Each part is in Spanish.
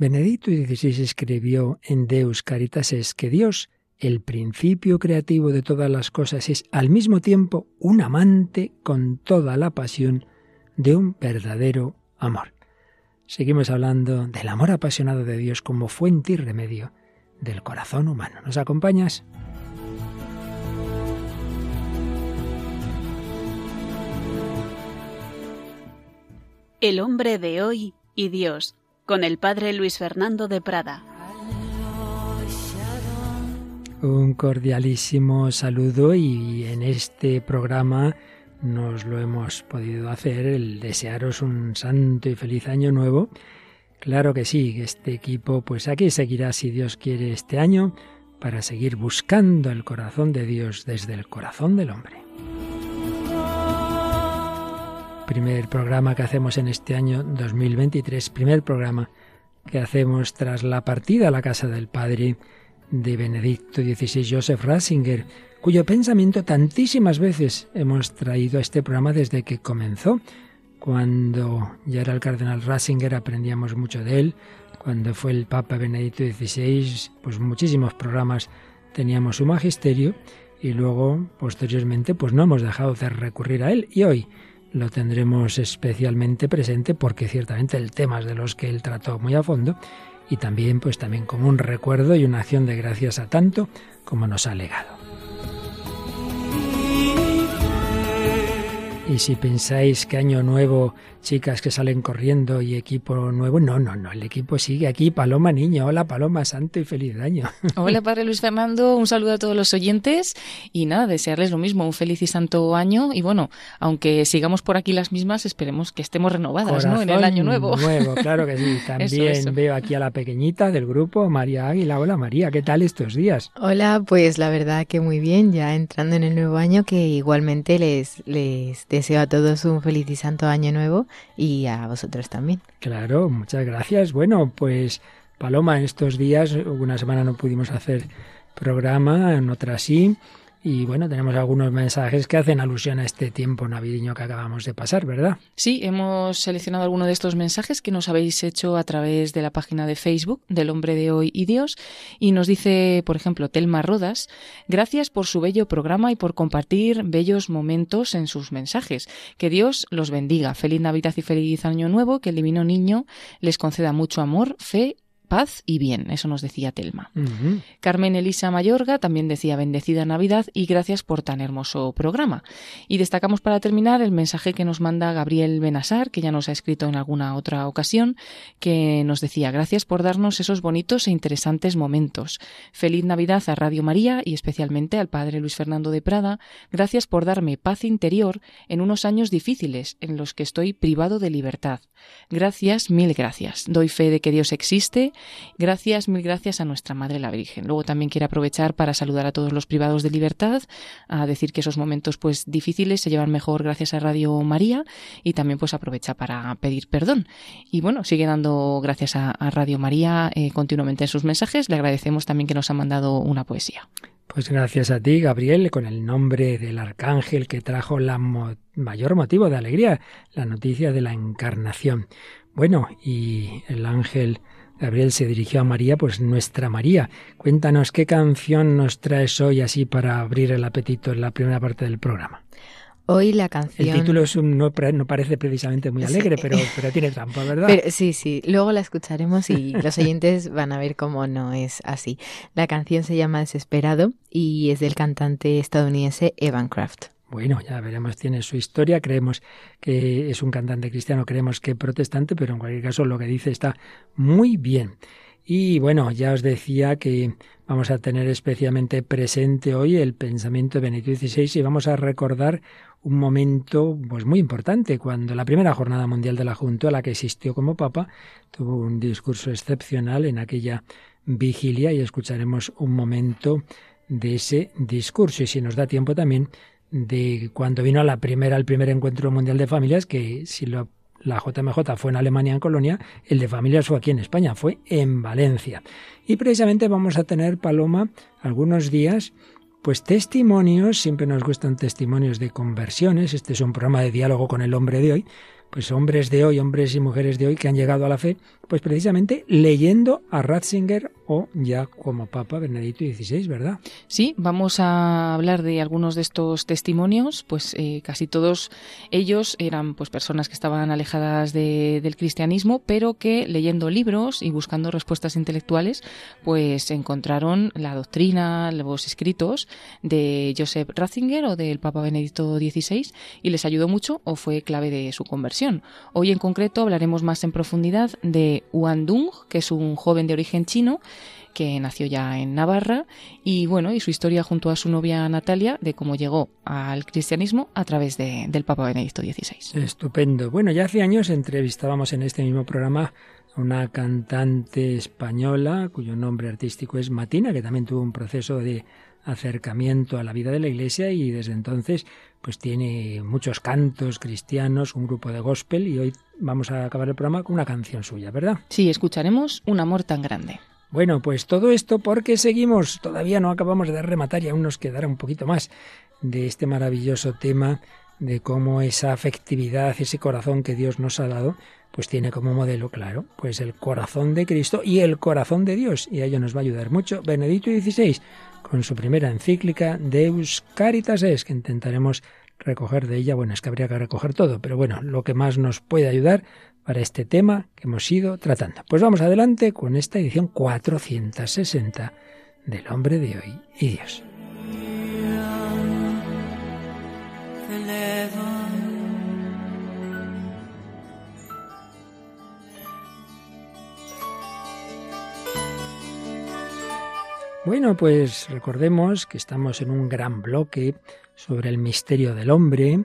Benedicto XVI escribió en Deus Caritas es que Dios, el principio creativo de todas las cosas, es al mismo tiempo un amante con toda la pasión de un verdadero amor. Seguimos hablando del amor apasionado de Dios como fuente y remedio del corazón humano. ¿Nos acompañas? El hombre de hoy y Dios con el padre Luis Fernando de Prada. Un cordialísimo saludo y en este programa nos lo hemos podido hacer el desearos un santo y feliz año nuevo. Claro que sí, este equipo pues aquí seguirá si Dios quiere este año para seguir buscando el corazón de Dios desde el corazón del hombre primer programa que hacemos en este año 2023, primer programa que hacemos tras la partida a la casa del Padre de Benedicto XVI, Joseph Ratzinger, cuyo pensamiento tantísimas veces hemos traído a este programa desde que comenzó. Cuando ya era el cardenal Ratzinger aprendíamos mucho de él, cuando fue el Papa Benedicto XVI, pues muchísimos programas teníamos su magisterio y luego posteriormente pues no hemos dejado de recurrir a él y hoy lo tendremos especialmente presente porque ciertamente el tema es de los que él trató muy a fondo y también pues también como un recuerdo y una acción de gracias a tanto como nos ha legado. Y si pensáis que año nuevo, chicas que salen corriendo y equipo nuevo, no, no, no, el equipo sigue aquí. Paloma Niño, hola Paloma, santo y feliz año. Hola Padre Luis Fernando, un saludo a todos los oyentes y nada, desearles lo mismo, un feliz y santo año y bueno, aunque sigamos por aquí las mismas, esperemos que estemos renovadas ¿no? en el año nuevo. Nuevo, claro que sí. También veo aquí a la pequeñita del grupo, María Águila. Hola María, ¿qué tal estos días? Hola, pues la verdad que muy bien, ya entrando en el nuevo año que igualmente les, les deseo a todos un feliz y santo año nuevo y a vosotros también. Claro, muchas gracias. Bueno, pues Paloma, en estos días, una semana no pudimos hacer programa, en otra sí. Y bueno, tenemos algunos mensajes que hacen alusión a este tiempo navideño que acabamos de pasar, ¿verdad? Sí, hemos seleccionado algunos de estos mensajes que nos habéis hecho a través de la página de Facebook del Hombre de Hoy y Dios. Y nos dice, por ejemplo, Telma Rodas, gracias por su bello programa y por compartir bellos momentos en sus mensajes. Que Dios los bendiga. Feliz Navidad y feliz Año Nuevo. Que el Divino Niño les conceda mucho amor, fe paz y bien. Eso nos decía Telma. Carmen Elisa Mayorga también decía bendecida Navidad y gracias por tan hermoso programa. Y destacamos para terminar el mensaje que nos manda Gabriel Benasar, que ya nos ha escrito en alguna otra ocasión, que nos decía gracias por darnos esos bonitos e interesantes momentos. Feliz Navidad a Radio María y especialmente al Padre Luis Fernando de Prada. Gracias por darme paz interior en unos años difíciles en los que estoy privado de libertad. Gracias, mil gracias. Doy fe de que Dios existe Gracias, mil gracias a nuestra Madre la Virgen. Luego también quiero aprovechar para saludar a todos los privados de libertad, a decir que esos momentos pues difíciles se llevan mejor gracias a Radio María y también pues aprovecha para pedir perdón. Y bueno, sigue dando gracias a, Radio María eh, continuamente en sus mensajes. Le agradecemos también que nos ha mandado una poesía. Pues gracias a ti, Gabriel, con el nombre del arcángel que trajo la mayor motivo de alegría, la noticia de la encarnación. Bueno, y el ángel Gabriel se dirigió a María, pues nuestra María. Cuéntanos qué canción nos traes hoy así para abrir el apetito en la primera parte del programa. Hoy la canción. El título es no, parece precisamente muy alegre, pero, pero tiene trampa, ¿verdad? sí, sí. Luego la escucharemos y los oyentes van a ver cómo no es así. La canción se llama Desesperado y es del cantante estadounidense Evan Kraft. Bueno, ya veremos, tiene su historia, creemos que es un cantante cristiano, creemos que protestante, pero en cualquier caso lo que dice está muy bien. Y bueno, ya os decía que vamos a tener especialmente presente hoy el pensamiento de Benito XVI y vamos a recordar un momento pues muy importante cuando la primera jornada mundial de la Junta a la que existió como papa tuvo un discurso excepcional en aquella vigilia y escucharemos un momento de ese discurso y si nos da tiempo también de cuando vino a la primera, al primer encuentro mundial de familias, que si lo, la JMJ fue en Alemania, en Colonia, el de familias fue aquí en España, fue en Valencia. Y precisamente vamos a tener, Paloma, algunos días, pues testimonios, siempre nos gustan testimonios de conversiones, este es un programa de diálogo con el hombre de hoy, pues hombres de hoy, hombres y mujeres de hoy que han llegado a la fe, pues precisamente leyendo a Ratzinger o ya como Papa Benedicto XVI, ¿verdad? Sí, vamos a hablar de algunos de estos testimonios, pues eh, casi todos ellos eran pues personas que estaban alejadas del cristianismo, pero que leyendo libros y buscando respuestas intelectuales, pues encontraron la doctrina, los escritos de Joseph Ratzinger o del Papa Benedicto XVI y les ayudó mucho o fue clave de su conversión. Hoy en concreto hablaremos más en profundidad de Huan Dung, que es un joven de origen chino que nació ya en Navarra y bueno, y su historia junto a su novia Natalia de cómo llegó al cristianismo a través de, del Papa Benedicto XVI. Estupendo. Bueno, ya hace años entrevistábamos en este mismo programa a una cantante española cuyo nombre artístico es Matina, que también tuvo un proceso de acercamiento a la vida de la Iglesia y desde entonces pues tiene muchos cantos cristianos, un grupo de gospel y hoy vamos a acabar el programa con una canción suya, ¿verdad? Sí, escucharemos Un amor tan grande. Bueno, pues todo esto porque seguimos, todavía no acabamos de rematar y aún nos quedará un poquito más de este maravilloso tema de cómo esa afectividad, ese corazón que Dios nos ha dado, pues tiene como modelo, claro, pues el corazón de Cristo y el corazón de Dios. Y a ello nos va a ayudar mucho Benedicto XVI con su primera encíclica Deus Caritas es, que intentaremos recoger de ella, bueno, es que habría que recoger todo, pero bueno, lo que más nos puede ayudar para este tema que hemos ido tratando. Pues vamos adelante con esta edición 460 del hombre de hoy y Dios. Bueno, pues recordemos que estamos en un gran bloque sobre el misterio del hombre,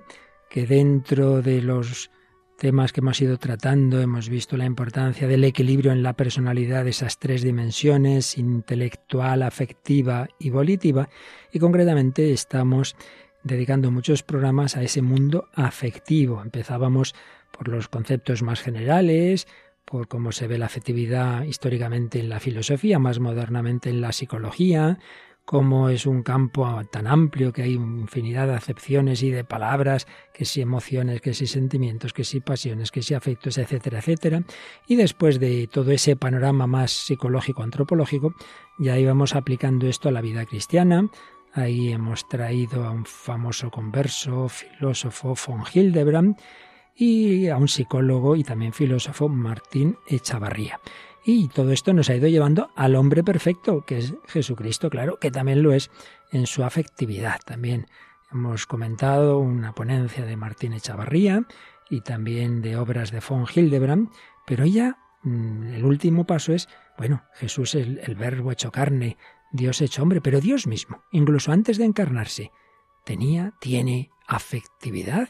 que dentro de los temas que hemos ido tratando hemos visto la importancia del equilibrio en la personalidad de esas tres dimensiones, intelectual, afectiva y volitiva, y concretamente estamos dedicando muchos programas a ese mundo afectivo. Empezábamos por los conceptos más generales, por cómo se ve la afectividad históricamente en la filosofía, más modernamente en la psicología, cómo es un campo tan amplio que hay infinidad de acepciones y de palabras, que si emociones, que si sentimientos, que si pasiones, que si afectos, etcétera, etcétera. Y después de todo ese panorama más psicológico, antropológico, ya íbamos aplicando esto a la vida cristiana. Ahí hemos traído a un famoso converso, filósofo, von Hildebrand, y a un psicólogo y también filósofo, Martín Echavarría. Y todo esto nos ha ido llevando al hombre perfecto, que es Jesucristo, claro, que también lo es en su afectividad. También hemos comentado una ponencia de Martín Echavarría y también de obras de von Hildebrand, pero ya mm, el último paso es, bueno, Jesús es el, el verbo hecho carne, Dios hecho hombre, pero Dios mismo, incluso antes de encarnarse, tenía, tiene afectividad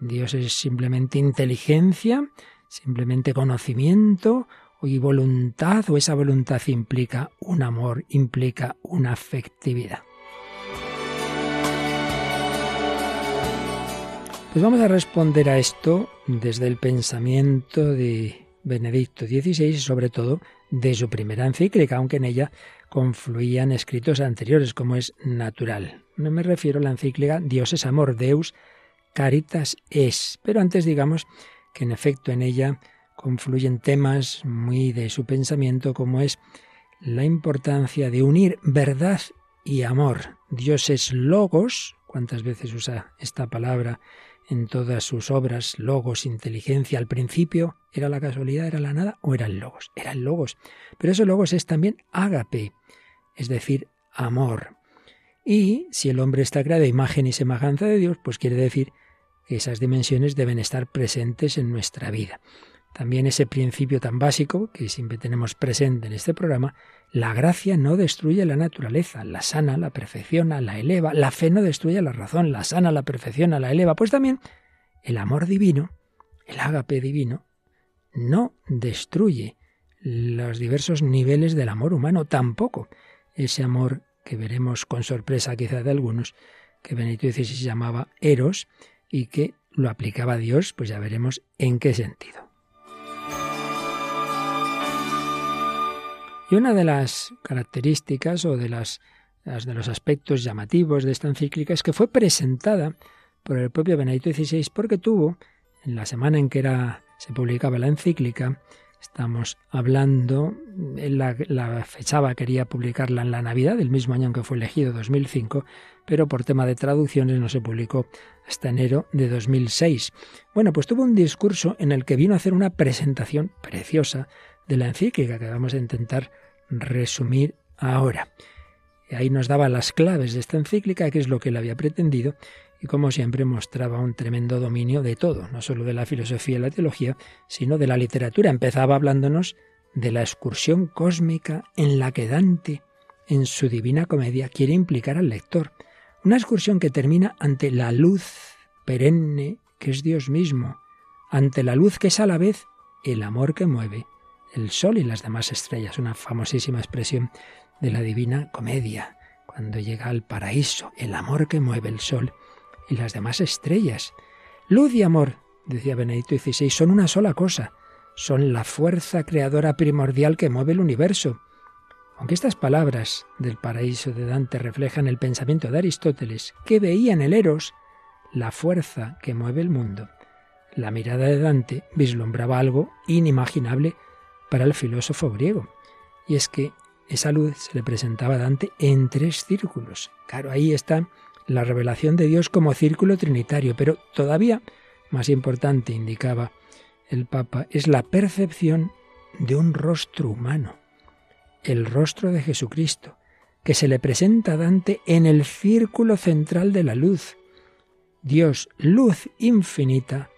Dios es simplemente inteligencia, simplemente conocimiento y voluntad, o esa voluntad implica un amor, implica una afectividad. Pues vamos a responder a esto desde el pensamiento de Benedicto XVI y sobre todo de su primera encíclica, aunque en ella confluían escritos anteriores, como es natural. No me refiero a la encíclica Dios es amor, Deus Caritas es. Pero antes digamos que en efecto en ella confluyen temas muy de su pensamiento como es la importancia de unir verdad y amor. Dios es logos, ¿cuántas veces usa esta palabra en todas sus obras? Logos, inteligencia. Al principio, ¿era la casualidad, era la nada o era el logos? Era el logos. Pero ese logos es también ágape, es decir, amor. Y si el hombre está creado a imagen y semejanza de Dios, pues quiere decir que esas dimensiones deben estar presentes en nuestra vida. También ese principio tan básico que siempre tenemos presente en este programa, la gracia no destruye la naturaleza, la sana, la perfecciona, la eleva, la fe no destruye la razón, la sana, la perfecciona, la eleva. Pues también el amor divino, el ágape divino, no destruye los diversos niveles del amor humano, tampoco ese amor que veremos con sorpresa quizá de algunos, que Benito XVI llamaba eros y que lo aplicaba a Dios, pues ya veremos en qué sentido. Y una de las características o de, las, de los aspectos llamativos de esta encíclica es que fue presentada por el propio Benedicto XVI porque tuvo en la semana en que era, se publicaba la encíclica, estamos hablando, él la, la, fechaba, quería publicarla en la Navidad, del mismo año en que fue elegido, 2005, pero por tema de traducciones no se publicó hasta enero de 2006. Bueno, pues tuvo un discurso en el que vino a hacer una presentación preciosa de la encíclica que vamos a intentar resumir ahora. Ahí nos daba las claves de esta encíclica, que es lo que él había pretendido, y como siempre mostraba un tremendo dominio de todo, no solo de la filosofía y la teología, sino de la literatura. Empezaba hablándonos de la excursión cósmica en la que Dante, en su divina comedia, quiere implicar al lector. Una excursión que termina ante la luz perenne que es Dios mismo, ante la luz que es a la vez el amor que mueve el sol y las demás estrellas, una famosísima expresión de la divina comedia, cuando llega al paraíso, el amor que mueve el sol y las demás estrellas. Luz y amor, decía Benedicto XVI, son una sola cosa, son la fuerza creadora primordial que mueve el universo. Aunque estas palabras del paraíso de Dante reflejan el pensamiento de Aristóteles, que veía en el Eros la fuerza que mueve el mundo, la mirada de Dante vislumbraba algo inimaginable para el filósofo griego. Y es que esa luz se le presentaba a Dante en tres círculos. Claro, ahí está la revelación de Dios como círculo trinitario, pero todavía más importante, indicaba el Papa, es la percepción de un rostro humano, el rostro de Jesucristo, que se le presenta a Dante en el círculo central de la luz. Dios, luz infinita,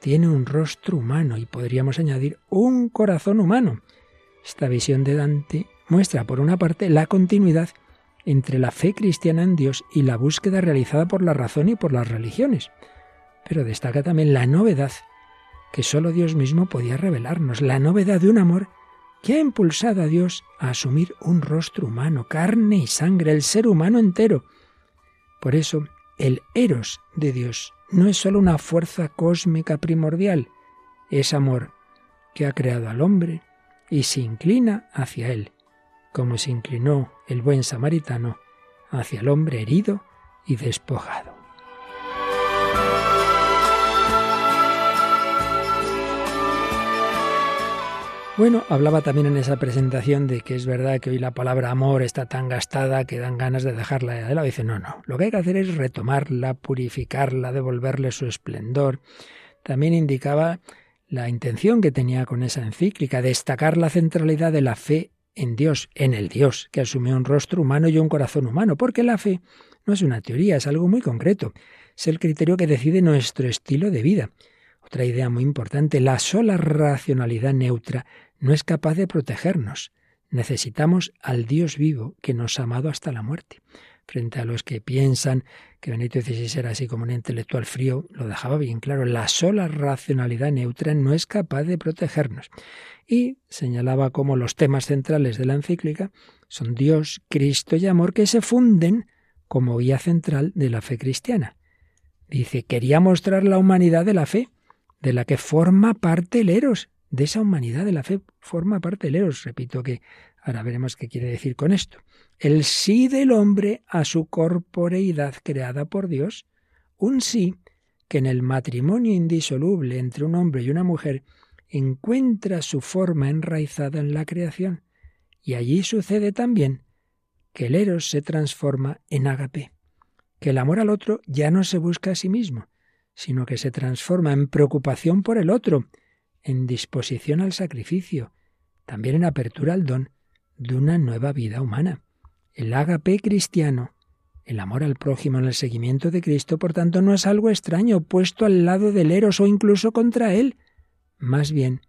tiene un rostro humano y podríamos añadir un corazón humano. Esta visión de Dante muestra, por una parte, la continuidad entre la fe cristiana en Dios y la búsqueda realizada por la razón y por las religiones. Pero destaca también la novedad que sólo Dios mismo podía revelarnos, la novedad de un amor que ha impulsado a Dios a asumir un rostro humano, carne y sangre, el ser humano entero. Por eso, el eros de Dios no es sólo una fuerza cósmica primordial, es amor que ha creado al hombre y se inclina hacia él, como se inclinó el buen samaritano hacia el hombre herido y despojado. Bueno, hablaba también en esa presentación de que es verdad que hoy la palabra amor está tan gastada que dan ganas de dejarla de lado. Dice, no, no, lo que hay que hacer es retomarla, purificarla, devolverle su esplendor. También indicaba la intención que tenía con esa encíclica, destacar la centralidad de la fe en Dios, en el Dios, que asumió un rostro humano y un corazón humano, porque la fe no es una teoría, es algo muy concreto, es el criterio que decide nuestro estilo de vida. Otra idea muy importante, la sola racionalidad neutra no es capaz de protegernos. Necesitamos al Dios vivo que nos ha amado hasta la muerte. Frente a los que piensan que Benito XVI era así como un intelectual frío, lo dejaba bien claro. La sola racionalidad neutra no es capaz de protegernos. Y señalaba cómo los temas centrales de la encíclica son Dios, Cristo y amor que se funden como guía central de la fe cristiana. Dice, quería mostrar la humanidad de la fe, de la que forma parte el Eros, de esa humanidad de la fe forma parte el Eros. Repito que ahora veremos qué quiere decir con esto. El sí del hombre a su corporeidad creada por Dios, un sí que en el matrimonio indisoluble entre un hombre y una mujer encuentra su forma enraizada en la creación. Y allí sucede también que el Eros se transforma en agape, que el amor al otro ya no se busca a sí mismo, sino que se transforma en preocupación por el otro, en disposición al sacrificio, también en apertura al don de una nueva vida humana. El ágape cristiano, el amor al prójimo en el seguimiento de Cristo, por tanto, no es algo extraño puesto al lado del eros o incluso contra él. Más bien,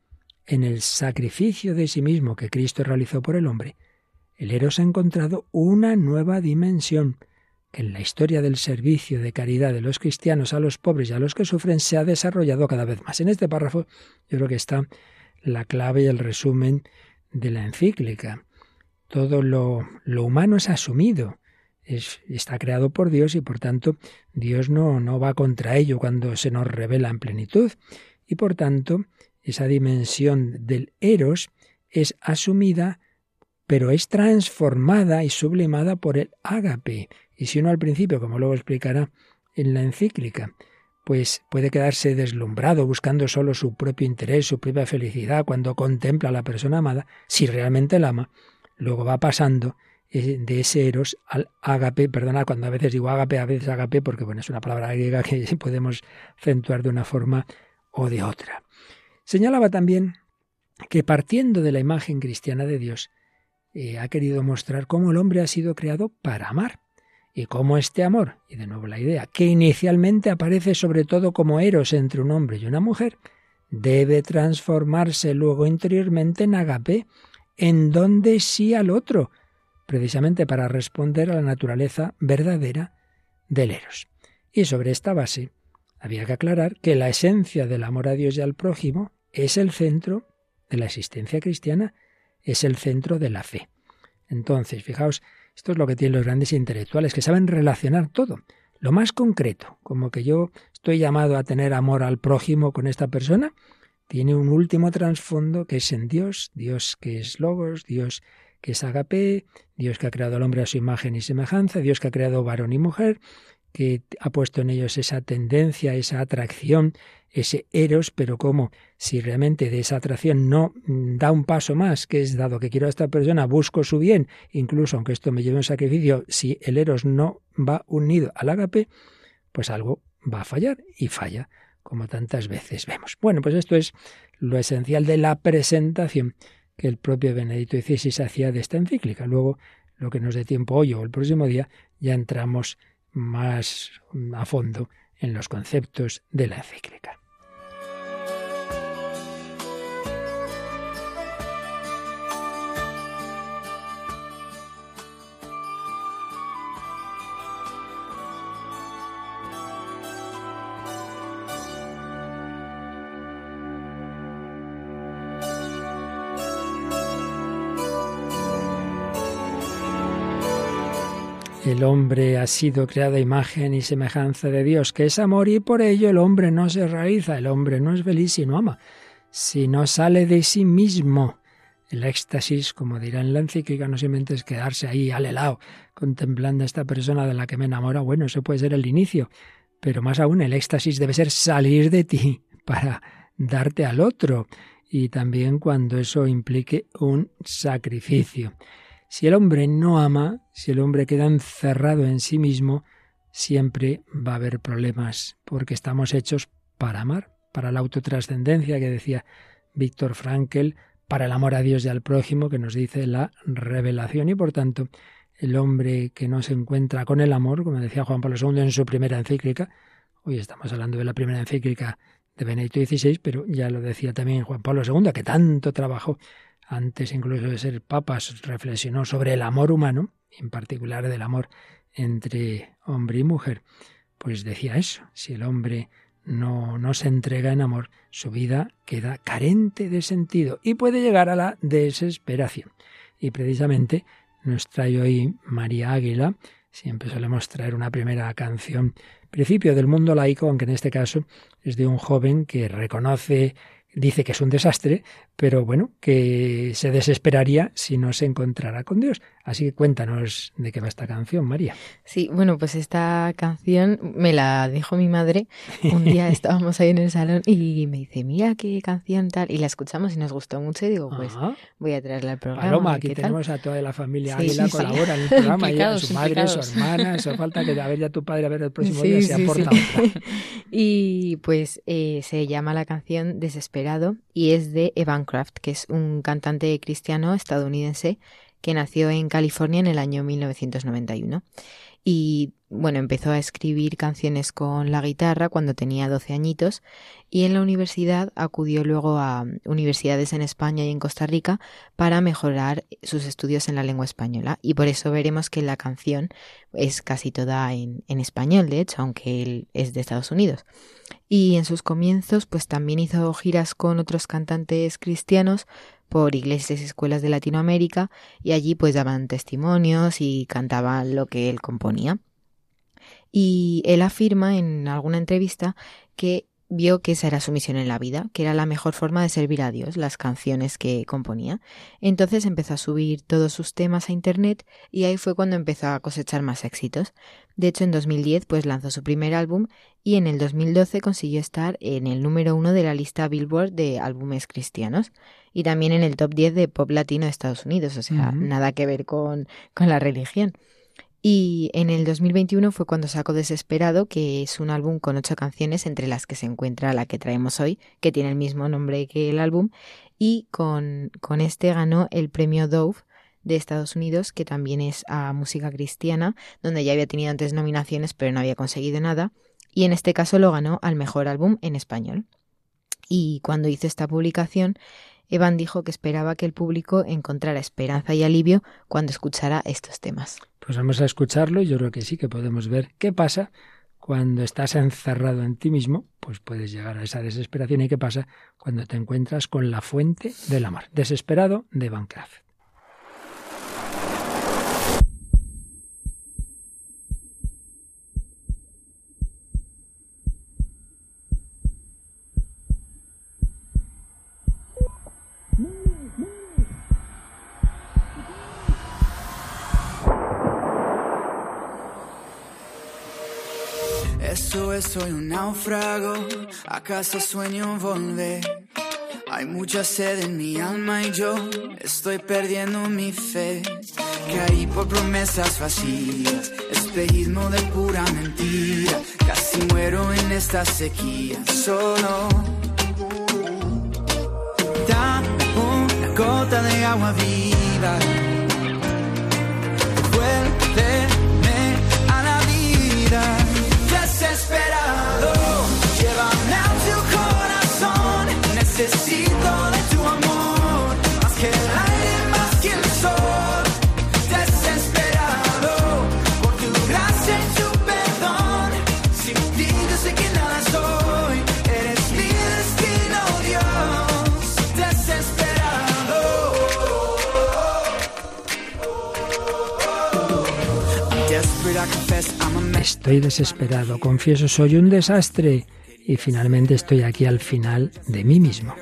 en el sacrificio de sí mismo que Cristo realizó por el hombre, el eros ha encontrado una nueva dimensión, en la historia del servicio de caridad de los cristianos a los pobres y a los que sufren se ha desarrollado cada vez más. En este párrafo yo creo que está la clave y el resumen de la encíclica. Todo lo, lo humano es asumido, es, está creado por Dios y por tanto Dios no va contra ello cuando se nos revela en plenitud. Y por tanto esa dimensión del eros es asumida pero es transformada y sublimada por el ágape, y si uno al principio, como luego explicará en la encíclica, pues puede quedarse deslumbrado buscando solo su propio interés, su propia felicidad cuando contempla a la persona amada, si realmente la ama, luego va pasando eh, de ese eros al ágape, perdona, cuando a veces digo ágape, a veces ágape, porque bueno, es una palabra griega que podemos acentuar de una forma o de otra. Señalaba también que partiendo de la imagen cristiana de Dios, eh, ha querido mostrar cómo el hombre ha sido creado para amar y cómo este amor, y de nuevo la idea, que inicialmente aparece sobre todo como eros entre un hombre y una mujer, debe transformarse luego interiormente en agape, en donde sí al otro, precisamente para responder a la naturaleza verdadera del eros. Y sobre esta base, había que aclarar que la esencia del amor a Dios y al prójimo es el centro de la existencia cristiana, es el centro de la fe. Entonces, fijaos, esto es lo que tienen los grandes intelectuales, que saben relacionar todo. Lo más concreto, como que yo estoy llamado a tener amor al prójimo con esta persona, tiene un último trasfondo que es en Dios, Dios que es Logos, Dios que es Agape, Dios que ha creado al hombre a su imagen y semejanza, Dios que ha creado varón y mujer, que ha puesto en ellos esa tendencia, esa atracción, ese eros, pero como si realmente de esa atracción no mm, da un paso más, que es dado que quiero a esta persona, busco su bien, incluso aunque esto me lleve a un sacrificio, si el eros no va unido al ágape, pues algo va a fallar y falla, como tantas veces vemos. Bueno, pues esto es lo esencial de la presentación que el propio Benedicto XVI hacía de esta encíclica. Luego, lo que nos dé tiempo hoy o el próximo día, ya entramos más a fondo en los conceptos de la encíclica. El hombre ha sido creada imagen y semejanza de Dios, que es amor, y por ello el hombre no se realiza, el hombre no es feliz si no ama, si no sale de sí mismo. El éxtasis, como dirá en la encíclica, no simplemente es quedarse ahí al helado, contemplando a esta persona de la que me enamora. Bueno, eso puede ser el inicio, pero más aún el éxtasis debe ser salir de ti para darte al otro, y también cuando eso implique un sacrificio. Si el hombre no ama, si el hombre queda encerrado en sí mismo, siempre va a haber problemas, porque estamos hechos para amar, para la autotrascendencia que decía Víctor Frankel, para el amor a Dios y al prójimo que nos dice la revelación. Y por tanto el hombre que no se encuentra con el amor, como decía Juan Pablo II en su primera encíclica, hoy estamos hablando de la primera encíclica de Benedicto XVI, pero ya lo decía también Juan Pablo II, que tanto trabajó antes incluso de ser papas, reflexionó sobre el amor humano, en particular del amor entre hombre y mujer, pues decía eso, si el hombre no, no se entrega en amor, su vida queda carente de sentido y puede llegar a la desesperación. Y precisamente nos trae hoy María Águila, siempre solemos traer una primera canción, principio del mundo laico, aunque en este caso es de un joven que reconoce dice que es un desastre, pero bueno, que se desesperaría si no se encontrara con Dios. Así que cuéntanos de qué va esta canción, María. Sí, bueno, pues esta canción me la dijo mi madre. Un día estábamos ahí en el salón y me dice, mira qué canción tal. Y la escuchamos y nos gustó mucho y digo, pues voy a traerla al programa. Paloma, aquí tenemos a toda la familia Águila, colabora en el programa, y su madre, su hermana, eso falta que a ver ya tu padre, a ver el próximo día se aporta Y pues eh, se llama la canción Y es de Evan Craft, que es un cantante cristiano estadounidense que nació en California en el año 1991. Y bueno, empezó a escribir canciones con la guitarra cuando tenía 12 añitos y en la universidad acudió luego a universidades en España y en Costa Rica para mejorar sus estudios en la lengua española. Y por eso veremos que la canción es casi toda en, en español, de hecho, aunque él es de Estados Unidos. Y en sus comienzos pues también hizo giras con otros cantantes cristianos por iglesias y escuelas de Latinoamérica y allí pues daban testimonios y cantaban lo que él componía. Y él afirma en alguna entrevista que vio que esa era su misión en la vida, que era la mejor forma de servir a Dios, las canciones que componía. Entonces empezó a subir todos sus temas a Internet y ahí fue cuando empezó a cosechar más éxitos. De hecho, en 2010 pues lanzó su primer álbum y en el 2012 consiguió estar en el número uno de la lista Billboard de álbumes cristianos y también en el top 10 de pop latino de Estados Unidos, o sea, nada que ver con, con la religión. Y en el 2021 fue cuando sacó Desesperado, que es un álbum con ocho canciones, entre las que se encuentra la que traemos hoy, que tiene el mismo nombre que el álbum, y con, con este ganó el premio Dove de Estados Unidos, que también es a música cristiana, donde ya había tenido antes nominaciones, pero no había conseguido nada, y en este caso lo ganó al mejor álbum en español. Y cuando hizo esta publicación, Evan dijo que esperaba que el público encontrara esperanza y alivio cuando escuchara estos temas. Pues vamos a escucharlo y yo creo que sí que podemos ver qué pasa cuando estás encerrado en ti mismo, pues puedes llegar a esa desesperación. ¿Y qué pasa cuando te encuentras con la fuente del amor? Desesperado de Van Soy un náufrago, acaso sueño volver. Hay mucha sed en mi alma y yo estoy perdiendo mi fe. Caí por promesas vacías, espejismo de pura mentira. Casi muero en esta sequía, solo. Dame una gota de agua viva. Vuélveme Estoy desesperado, confieso, soy un desastre y finalmente estoy aquí al final de mí mismo.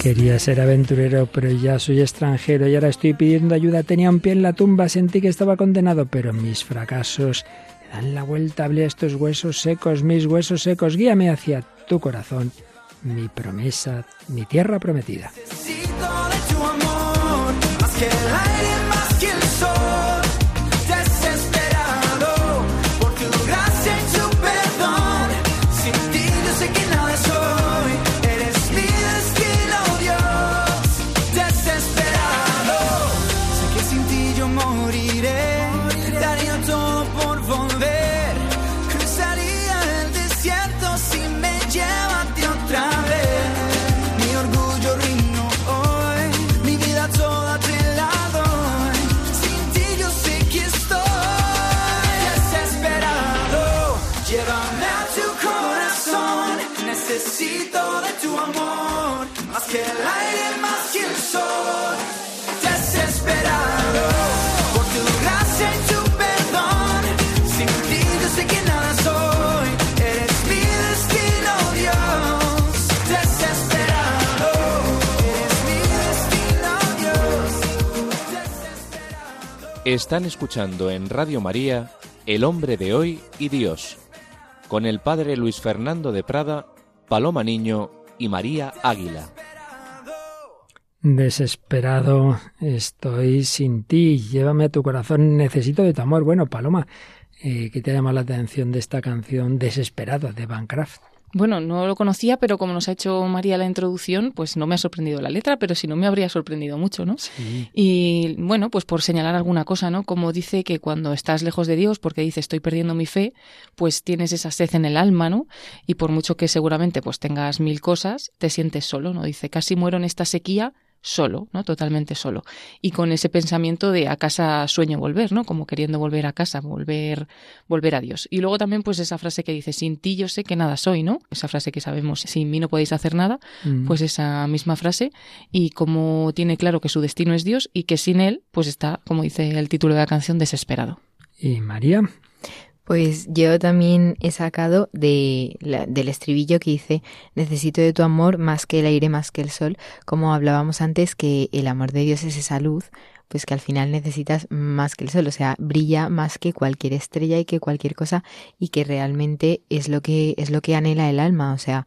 Quería ser aventurero, pero ya soy extranjero y ahora estoy pidiendo ayuda. Tenía un pie en la tumba, sentí que estaba condenado, pero mis fracasos dan la vuelta. Hablé a estos huesos secos, mis huesos secos. Guíame hacia tu corazón, mi promesa, mi tierra prometida. Están escuchando en Radio María El hombre de hoy y Dios, con el padre Luis Fernando de Prada, Paloma Niño y María Águila. Desesperado estoy sin ti, llévame a tu corazón, necesito de tu amor. Bueno, Paloma, eh, ¿qué te ha llamado la atención de esta canción Desesperado de Bancraft? Bueno, no lo conocía, pero como nos ha hecho María la introducción, pues no me ha sorprendido la letra, pero si no me habría sorprendido mucho, ¿no? Sí. Y bueno, pues por señalar alguna cosa, ¿no? Como dice que cuando estás lejos de Dios, porque dice estoy perdiendo mi fe, pues tienes esa sed en el alma, ¿no? Y por mucho que seguramente pues tengas mil cosas, te sientes solo, ¿no? Dice casi muero en esta sequía, solo, ¿no? Totalmente solo. Y con ese pensamiento de a casa sueño volver, ¿no? Como queriendo volver a casa, volver, volver a Dios. Y luego también, pues esa frase que dice, sin ti yo sé que nada soy, ¿no? Esa frase que sabemos, sin mí no podéis hacer nada, Mm. pues esa misma frase. Y como tiene claro que su destino es Dios y que sin él, pues está, como dice el título de la canción, desesperado. ¿Y María? Pues yo también he sacado de la- del estribillo que dice necesito de tu amor más que el aire, más que el sol, como hablábamos antes que el amor de Dios es esa luz, pues que al final necesitas más que el sol, o sea, brilla más que cualquier estrella y que cualquier cosa y que realmente es lo que es lo que anhela el alma, o sea,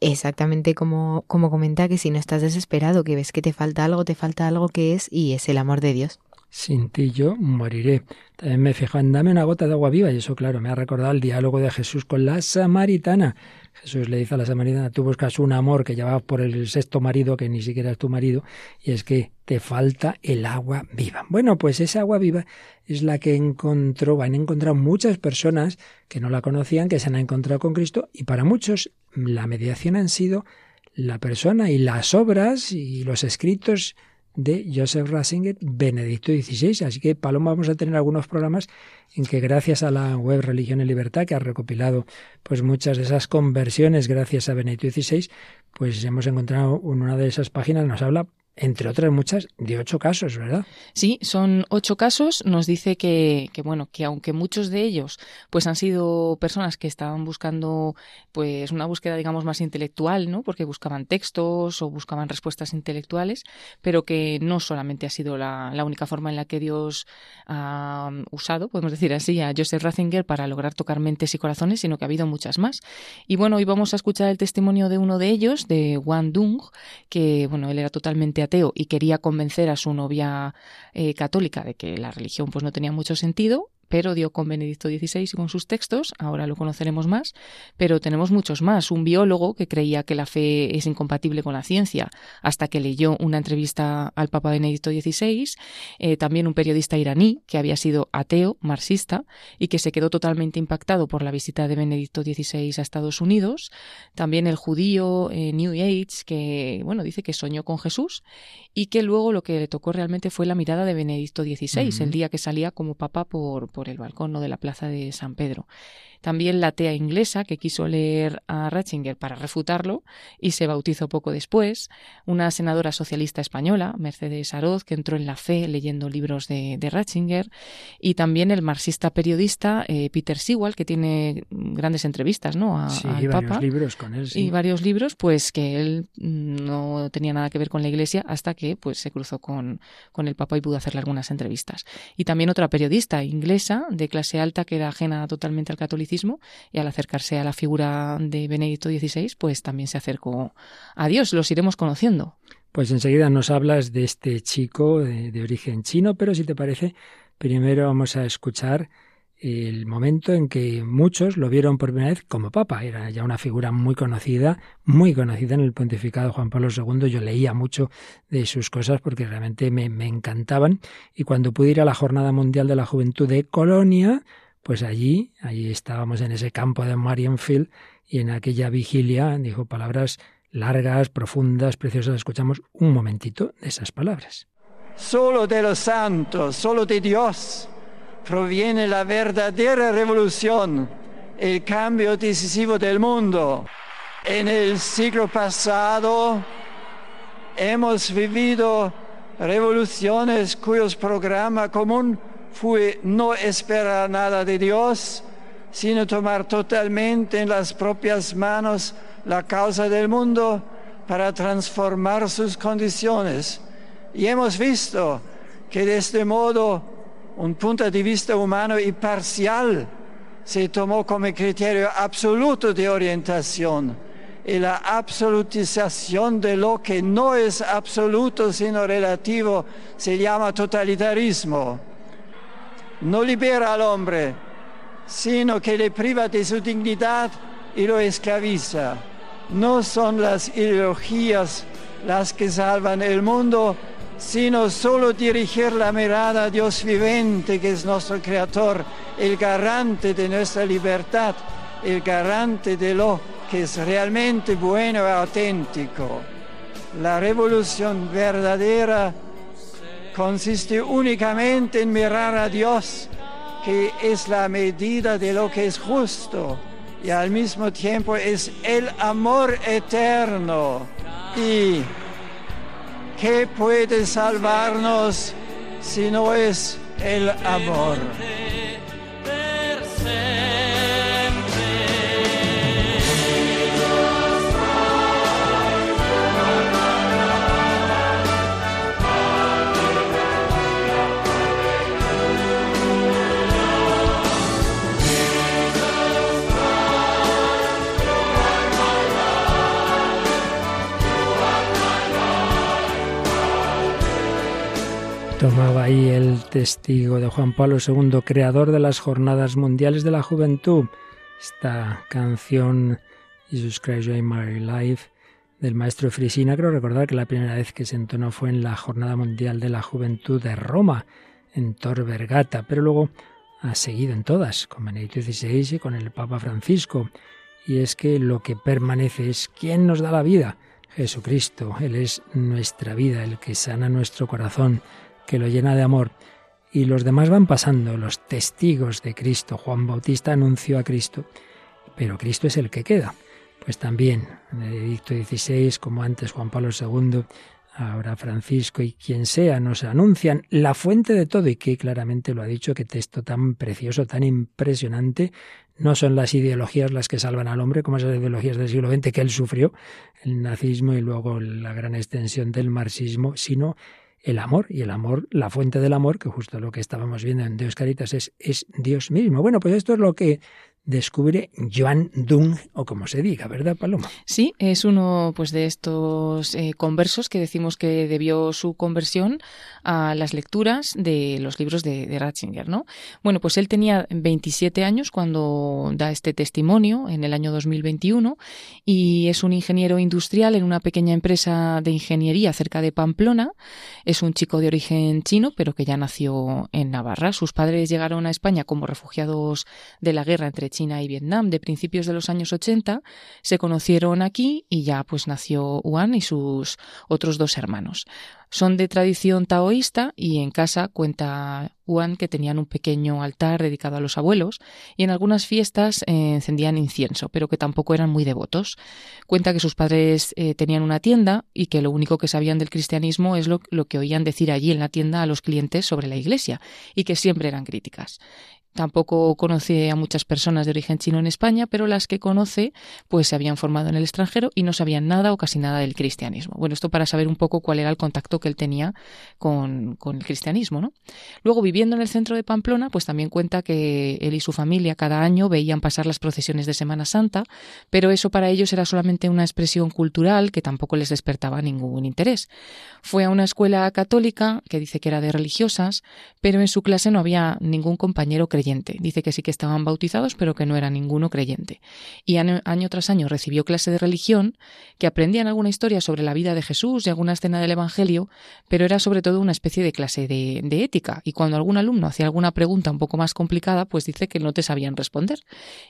exactamente como como comenta que si no estás desesperado, que ves que te falta algo, te falta algo que es y es el amor de Dios. Sin ti yo moriré. También me fijo en dame una gota de agua viva y eso, claro, me ha recordado el diálogo de Jesús con la samaritana. Jesús le dice a la samaritana, tú buscas un amor que llevas por el sexto marido, que ni siquiera es tu marido, y es que te falta el agua viva. Bueno, pues esa agua viva es la que encontró, han encontrado muchas personas que no la conocían, que se han encontrado con Cristo, y para muchos la mediación han sido la persona y las obras y los escritos de Joseph Ratzinger, Benedicto XVI. Así que, Paloma, vamos a tener algunos programas en que gracias a la web Religión y Libertad, que ha recopilado pues muchas de esas conversiones gracias a Benedicto XVI, pues hemos encontrado en una de esas páginas, nos habla, entre otras muchas, de ocho casos, ¿verdad? Sí, son ocho casos. Nos dice que, que, bueno, que aunque muchos de ellos pues han sido personas que estaban buscando pues una búsqueda digamos más intelectual, ¿no? Porque buscaban textos o buscaban respuestas intelectuales, pero que no solamente ha sido la, única forma en la que Dios ha usado, podemos decir así, a Joseph Ratzinger para lograr tocar mentes y corazones, sino que ha habido muchas más. Y bueno, hoy vamos a escuchar el testimonio de uno de ellos, de Wang Dung, que bueno, él era totalmente y quería convencer a su novia eh, católica de que la religión pues no tenía mucho sentido pero dio con Benedicto XVI y con sus textos, ahora lo conoceremos más, pero tenemos muchos más. Un biólogo que creía que la fe es incompatible con la ciencia, hasta que leyó una entrevista al Papa Benedicto XVI, eh, también un periodista iraní que había sido ateo, marxista, y que se quedó totalmente impactado por la visita de Benedicto XVI a Estados Unidos, también el judío eh, New Age, que bueno, dice que soñó con Jesús y que luego lo que le tocó realmente fue la mirada de Benedicto XVI, uh -huh. el día que salía como papa por, por el balcón ¿no? de la plaza de San Pedro. También la atea inglesa, que quiso leer a Ratzinger para refutarlo y se bautizó poco después. Una senadora socialista española, Mercedes Aroz, que entró en la fe leyendo libros de, de Ratzinger. Y también el marxista periodista eh, Peter Sewell, que tiene grandes entrevistas ¿no? a, sí, al y Papa. varios libros con él. Sí. Y varios libros, pues que él no tenía nada que ver con la Iglesia hasta que pues, se cruzó con, con el Papa y pudo hacerle algunas entrevistas. Y también otra periodista inglesa de clase alta que era ajena totalmente al catolicismo y al acercarse a la figura de Benedicto XVI, pues también se acercó a Dios. Los iremos conociendo. Pues enseguida nos hablas de este chico de, origen chino, pero si te parece, primero vamos a escuchar el momento en que muchos lo vieron por primera vez como papa. Era ya una figura muy conocida, muy conocida en el pontificado Juan Pablo II. Yo leía mucho de sus cosas porque realmente me, me encantaban. Y cuando pude ir a la Jornada Mundial de la Juventud de Colonia, pues allí, allí estábamos en ese campo de Marienfield y en aquella vigilia dijo palabras largas, profundas, preciosas. Escuchamos un momentito de esas palabras. Solo de los santos, solo de Dios proviene la verdadera revolución, el cambio decisivo del mundo. En el siglo pasado hemos vivido revoluciones cuyos programa común fue no esperar nada de Dios, sino tomar totalmente en las propias manos la causa del mundo para transformar sus condiciones. Y hemos visto que de este modo un punto de vista humano y parcial se tomó como criterio absoluto de orientación y la absolutización de lo que no es absoluto sino relativo se llama totalitarismo. No libera al hombre, sino que le priva de su dignidad y lo esclaviza. No son las ideologías las que salvan el mundo, sino solo dirigir la mirada a Dios vivente, que es nuestro Creador, el garante de nuestra libertad, el garante de lo que es realmente bueno y auténtico. La revolución verdadera consiste únicamente en mirar a Dios, que es la medida de lo que es justo y al mismo tiempo es el amor eterno. ¿Y qué puede salvarnos si no es el amor? Ahí el testigo de Juan Pablo II, creador de las Jornadas Mundiales de la Juventud. Esta canción, Jesus Christ, in My Life, del maestro Frisina. Creo recordar que la primera vez que se entonó fue en la Jornada Mundial de la Juventud de Roma, en Tor Vergata, pero luego ha seguido en todas, con Benedicto XVI y con el Papa Francisco. Y es que lo que permanece es quién nos da la vida. Jesucristo, Él es nuestra vida, el que sana nuestro corazón que lo llena de amor. Y los demás van pasando, los testigos de Cristo. Juan Bautista anunció a Cristo, pero Cristo es el que queda. Pues también Benedicto XVI, como antes Juan Pablo II, ahora Francisco y quien sea, nos anuncian la fuente de todo y que claramente lo ha dicho, qué texto tan precioso, tan impresionante. No son las ideologías las que salvan al hombre, como esas ideologías del siglo XX que él sufrió, el nazismo y luego la gran extensión del marxismo, sino el amor, y el amor, la fuente del amor, que justo lo que estábamos viendo en Dios Caritas es, es Dios mismo. Bueno, pues esto es lo que descubre Joan Dung, o como se diga, ¿verdad, Paloma? Sí, es uno pues de estos eh, conversos que decimos que debió su conversión a las lecturas de los libros de, de, Ratzinger, ¿no? Bueno, pues él tenía 27 años cuando da este testimonio en el año 2021 y es un ingeniero industrial en una pequeña empresa de ingeniería cerca de Pamplona. Es un chico de origen chino, pero que ya nació en Navarra. Sus padres llegaron a España como refugiados de la guerra entre China y Vietnam de principios de los años 80, se conocieron aquí y ya pues nació Juan y sus otros dos hermanos. Son de tradición taoísta y en casa cuenta Juan que tenían un pequeño altar dedicado a los abuelos y en algunas fiestas eh, encendían incienso, pero que tampoco eran muy devotos. Cuenta que sus padres eh, tenían una tienda y que lo único que sabían del cristianismo es lo, lo que oían decir allí en la tienda a los clientes sobre la iglesia y que siempre eran críticas. Tampoco conoce a muchas personas de origen chino en España, pero las que conoce pues se habían formado en el extranjero y no sabían nada o casi nada del cristianismo. Bueno, esto para saber un poco cuál era el contacto que él tenía con, el cristianismo, ¿no? Luego, viviendo en el centro de Pamplona, pues también cuenta que él y su familia cada año veían pasar las procesiones de Semana Santa, pero eso para ellos era solamente una expresión cultural que tampoco les despertaba ningún interés. Fue a una escuela católica que dice que era de religiosas, pero en su clase no había ningún compañero creyente Dice que sí que estaban bautizados, pero que no era ninguno creyente. Y año, año, tras año recibió clase de religión, que aprendían alguna historia sobre la vida de Jesús y alguna escena del Evangelio, pero era sobre todo una especie de clase de, de ética. Y cuando algún alumno hacía alguna pregunta un poco más complicada, pues dice que no te sabían responder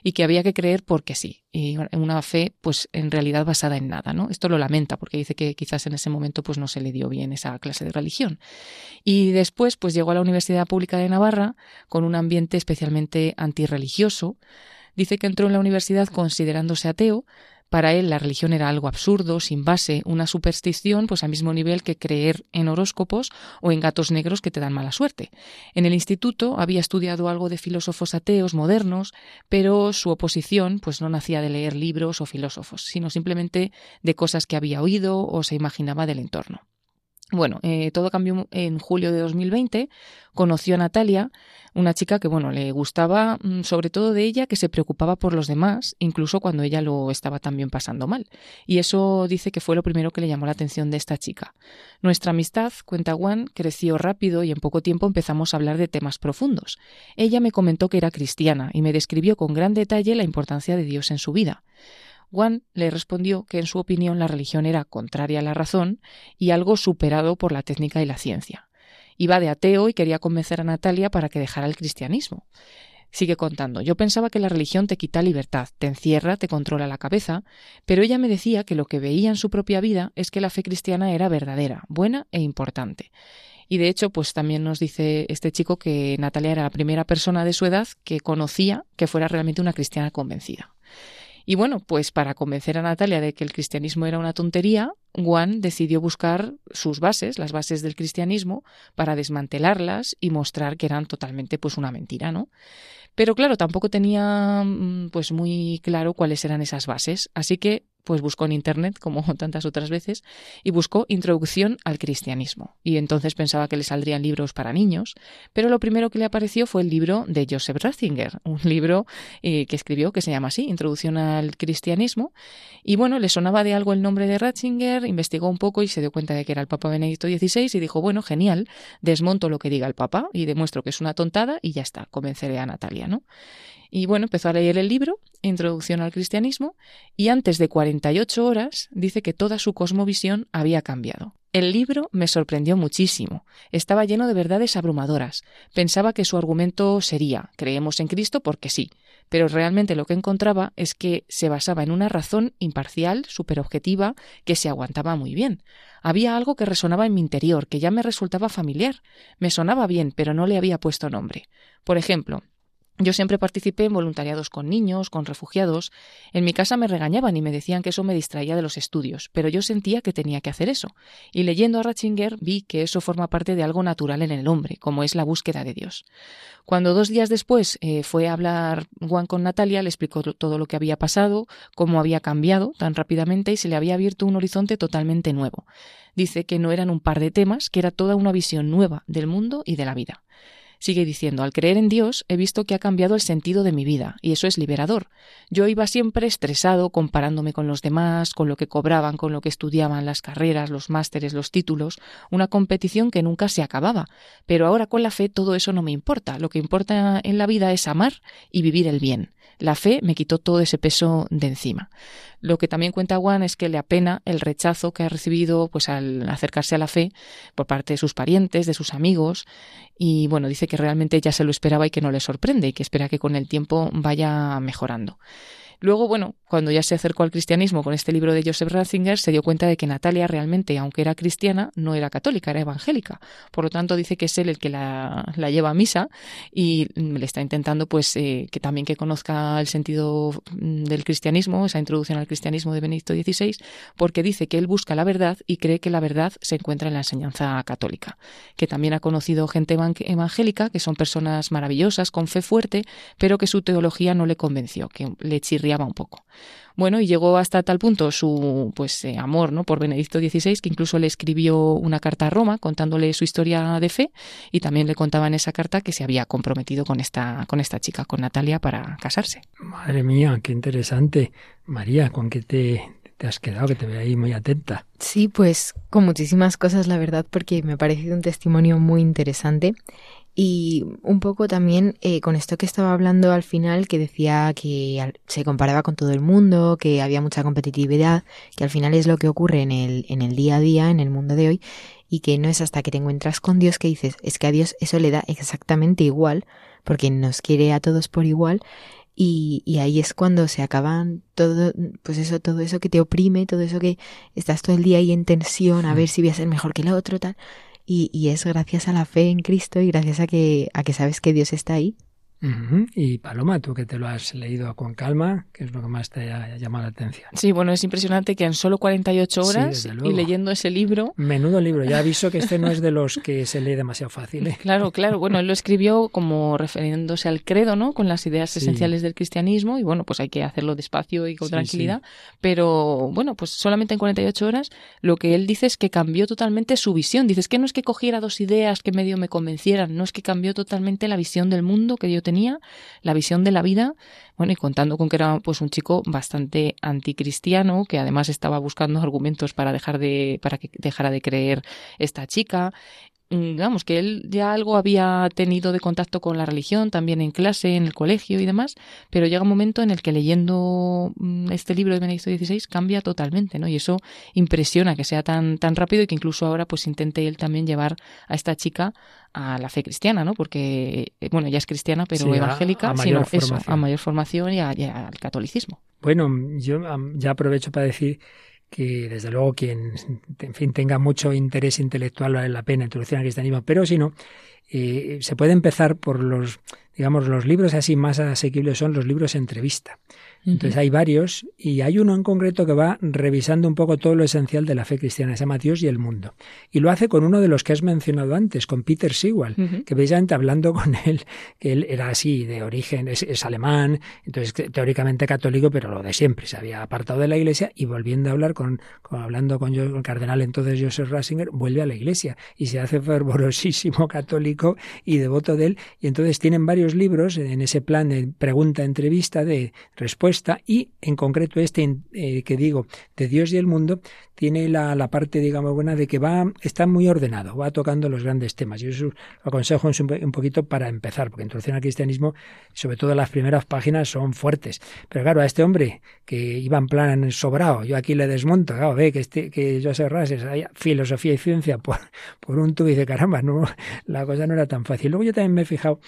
y que había que creer porque sí. Y una fe, pues en realidad basada en nada, ¿no? Esto lo lamenta porque dice que quizás en ese momento pues no se le dio bien esa clase de religión. Y después, pues llegó a la Universidad Pública de Navarra con un ambiente especialmente antirreligioso. Dice que entró en la universidad considerándose ateo. Para él la religión era algo absurdo, sin base, una superstición, pues al mismo nivel que creer en horóscopos o en gatos negros que te dan mala suerte. En el instituto había estudiado algo de filósofos ateos modernos, pero su oposición pues no nacía de leer libros o filósofos, sino simplemente de cosas que había oído o se imaginaba del entorno. Bueno, eh, todo cambió en julio de 2020. Conoció a Natalia, una chica que, bueno, le gustaba mm, sobre todo de ella, que se preocupaba por los demás, incluso cuando ella lo estaba también pasando mal. Y eso dice que fue lo primero que le llamó la atención de esta chica. Nuestra amistad, cuenta Juan, creció rápido y en poco tiempo empezamos a hablar de temas profundos. Ella me comentó que era cristiana y me describió con gran detalle la importancia de Dios en su vida. Juan le respondió que en su opinión la religión era contraria a la razón y algo superado por la técnica y la ciencia. Iba de ateo y quería convencer a Natalia para que dejara el cristianismo. Sigue contando, yo pensaba que la religión te quita libertad, te encierra, te controla la cabeza, pero ella me decía que lo que veía en su propia vida es que la fe cristiana era verdadera, buena e importante. Y de hecho, pues también nos dice este chico que Natalia era la primera persona de su edad que conocía que fuera realmente una cristiana convencida. Y bueno, pues para convencer a Natalia de que el cristianismo era una tontería, Juan decidió buscar sus bases, las bases del cristianismo, para desmantelarlas y mostrar que eran totalmente pues una mentira, ¿no? Pero claro, tampoco tenía mm, pues muy claro cuáles eran esas bases, así que pues buscó en internet, como tantas otras veces, y buscó introducción al cristianismo. Y entonces pensaba que le saldrían libros para niños, pero lo primero que le apareció fue el libro de Joseph Ratzinger, un libro eh, que escribió que se llama así, Introducción al cristianismo. Y bueno, le sonaba de algo el nombre de Ratzinger, investigó un poco y se dio cuenta de que era el Papa Benedicto XVI y dijo, bueno, genial, desmonto lo que diga el Papa y demuestro que es una tontada y ya está, convenceré a Natalia, ¿no? Y bueno, empezó a leer el libro, Introducción al Cristianismo, y antes de 48 horas dice que toda su cosmovisión había cambiado. El libro me sorprendió muchísimo. Estaba lleno de verdades abrumadoras. Pensaba que su argumento sería creemos en Cristo porque sí, pero realmente lo que encontraba es que se basaba en una razón imparcial, superobjetiva, que se aguantaba muy bien. Había algo que resonaba en mi interior, que ya me resultaba familiar. Me sonaba bien, pero no le había puesto nombre. Por ejemplo, yo siempre participé en voluntariados con niños, con refugiados. En mi casa me regañaban y me decían que eso me distraía de los estudios, pero yo sentía que tenía que hacer eso. Y leyendo a Ratzinger vi que eso forma parte de algo natural en el hombre, como es la búsqueda de Dios. Cuando dos días después eh, fue a hablar Juan con Natalia, le explicó todo lo que había pasado, cómo había cambiado tan rápidamente y se le había abierto un horizonte totalmente nuevo. Dice que no eran un par de temas, que era toda una visión nueva del mundo y de la vida. Sigue diciendo, al creer en Dios he visto que ha cambiado el sentido de mi vida, y eso es liberador. Yo iba siempre estresado comparándome con los demás, con lo que cobraban, con lo que estudiaban, las carreras, los másteres, los títulos, una competición que nunca se acababa. Pero ahora con la fe todo eso no me importa. Lo que importa en la vida es amar y vivir el bien. La fe me quitó todo ese peso de encima. Lo que también cuenta Juan es que le apena el rechazo que ha recibido pues al acercarse a la fe por parte de sus parientes, de sus amigos y bueno, dice que realmente ya se lo esperaba y que no le sorprende y que espera que con el tiempo vaya mejorando. Luego, bueno, cuando ya se acercó al cristianismo con este libro de Joseph Ratzinger, se dio cuenta de que Natalia realmente, aunque era cristiana, no era católica, era evangélica. Por lo tanto, dice que es él el que la, lleva a misa y le está intentando, pues, eh, que también que conozca el sentido mm, del cristianismo, esa introducción al cristianismo de Benedicto XVI, porque dice que él busca la verdad y cree que la verdad se encuentra en la enseñanza católica. Que también ha conocido gente evangélica, que son personas maravillosas, con fe fuerte, pero que su teología no le convenció, que le chirrió un poco. Bueno, y llegó hasta tal punto su pues eh, amor ¿no? por Benedicto XVI que incluso le escribió una carta a Roma contándole su historia de fe y también le contaba en esa carta que se había comprometido con esta, con esta chica, con Natalia, para casarse. Madre mía, qué interesante. María, ¿con qué te, te has quedado? Que te veo ahí muy atenta. Sí, pues con muchísimas cosas, la verdad, porque me ha parecido un testimonio muy interesante y un poco también eh, con esto que estaba hablando al final, que decía que se comparaba con todo el mundo, que había mucha competitividad, que al final es lo que ocurre en el, en el día a día, en el mundo de hoy, y que no es hasta que te encuentras con Dios que dices, es que a Dios eso le da exactamente igual, porque nos quiere a todos por igual, y, y, ahí es cuando se acaban todo, pues eso, todo eso que te oprime, todo eso que estás todo el día ahí en tensión, a ver si voy a ser mejor que el otro, tal. Y, y es gracias a la fe en Cristo y gracias a que, a que sabes que Dios está ahí, y Paloma, tú que te lo has leído con calma, ¿qué es lo que más te ha llamado la atención? Sí, bueno, es impresionante que en solo 48 horas y leyendo ese libro... Menudo libro, ya aviso que este no es de los que se lee demasiado fácil. ¿eh? Claro, claro, bueno, él lo escribió como refiriéndose al credo, ¿no? Con las ideas esenciales del cristianismo y bueno, pues hay que hacerlo despacio y con tranquilidad, pero bueno, pues solamente en 48 horas lo que él dice es que cambió totalmente su visión. Dices que no es que cogiera dos ideas que medio me convencieran, no es que cambió totalmente la visión del mundo que yo tenía, la visión de la vida, bueno, y contando con que era pues un chico bastante anticristiano, que además estaba buscando argumentos para dejar de, para que dejara de creer esta chica, digamos, que él ya algo había tenido de contacto con la religión, también en clase, en el colegio y demás, pero llega un momento en el que leyendo mm, este libro de Benedicto XVI cambia totalmente, ¿no? Y eso impresiona que sea tan, tan rápido y que incluso ahora pues intente él también llevar a esta chica a la fe cristiana, ¿no? Porque, eh, bueno, ya es cristiana, pero Sí, a- evangélica, a mayor sino eso, formación. a mayor formación y, a- y al catolicismo. Bueno, yo ya aprovecho para decir que desde luego quien, en fin, tenga mucho interés intelectual vale la pena introducción al cristianismo, pero si no, eh, se puede empezar por los, digamos, los libros así más asequibles son los libros entrevista. Entonces hay varios y hay uno en concreto que va revisando un poco todo lo esencial de la fe cristiana, se llama Dios y el mundo. Y lo hace con uno de los que has mencionado antes, con Peter Sewell, Ujú. que precisamente hablando con él, que él era así de origen, es, es alemán, entonces teóricamente católico, pero lo de siempre, se había apartado de la iglesia y volviendo a hablar con, con- hablando con, yo- con el cardenal entonces Joseph Ratzinger, vuelve a la iglesia y se hace fervorosísimo católico y devoto de él. Y entonces tienen varios libros en ese plan de pregunta-entrevista, de respuesta, y en concreto este eh, que digo, de Dios y el mundo, tiene la, la parte, digamos, buena de que va, está muy ordenado, va tocando los grandes temas. Yo eso lo aconsejo un, poquito para empezar, porque introducción al cristianismo, sobre todo las primeras páginas, son fuertes. Pero claro, a este hombre que iba en plan sobrado, yo aquí le desmonto, ve que, este, que Joseph Rases, filosofía y ciencia por, por un tubo y de caramba, no, la cosa no era tan fácil. Luego yo también me he fijado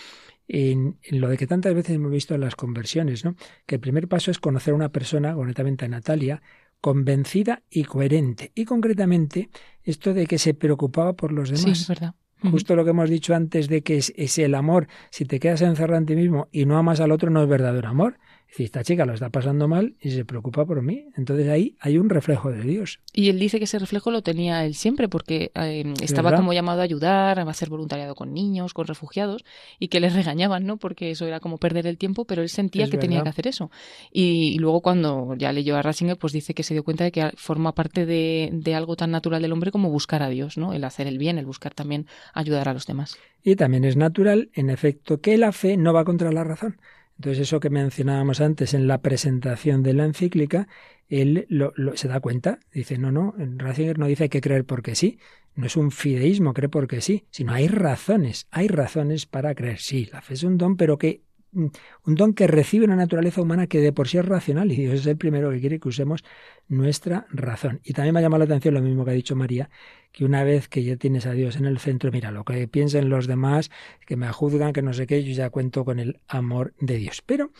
en, en, lo de que tantas veces hemos visto en las conversiones, ¿no? Que el primer paso es conocer a una persona, concretamente a Natalia, convencida y coherente. Y concretamente, esto de que se preocupaba por los demás. Sí, es verdad. Justo lo que hemos dicho antes de que es, es, el amor, si te quedas encerrado en ti mismo y no amas al otro, no es verdadero amor. Es decir, esta chica lo está pasando mal y se preocupa por mí. Entonces ahí hay un reflejo de Dios. Y él dice que ese reflejo lo tenía él siempre porque eh, estaba ¿verdad? como llamado a ayudar, a hacer voluntariado con niños, con refugiados y que les regañaban, ¿no? Porque eso era como perder el tiempo, pero él sentía Es que tenía que hacer eso. Y, y luego cuando ya leyó a Ratzinger, pues dice que se dio cuenta de que forma parte de, de algo tan natural del hombre como buscar a Dios, ¿no? El hacer el bien, el buscar también ayudar a los demás. Y también es natural, en efecto, que la fe no va contra la razón. Entonces, eso que mencionábamos antes en la presentación de la encíclica, él lo, lo, se da cuenta, dice, no, no, Ratzinger no dice hay que creer porque sí, no es un fideísmo, cree porque sí, sino hay razones, hay razones para creer. Sí, la fe es un don, pero que un don que recibe una naturaleza humana que de por sí es racional y Dios es el primero que quiere que usemos nuestra razón. Y también me ha llamado la atención lo mismo que ha dicho María, que una vez que ya tienes a Dios en el centro, mira, lo que piensen los demás, que me juzgan, que no sé qué, yo ya cuento con el amor de Dios. Pero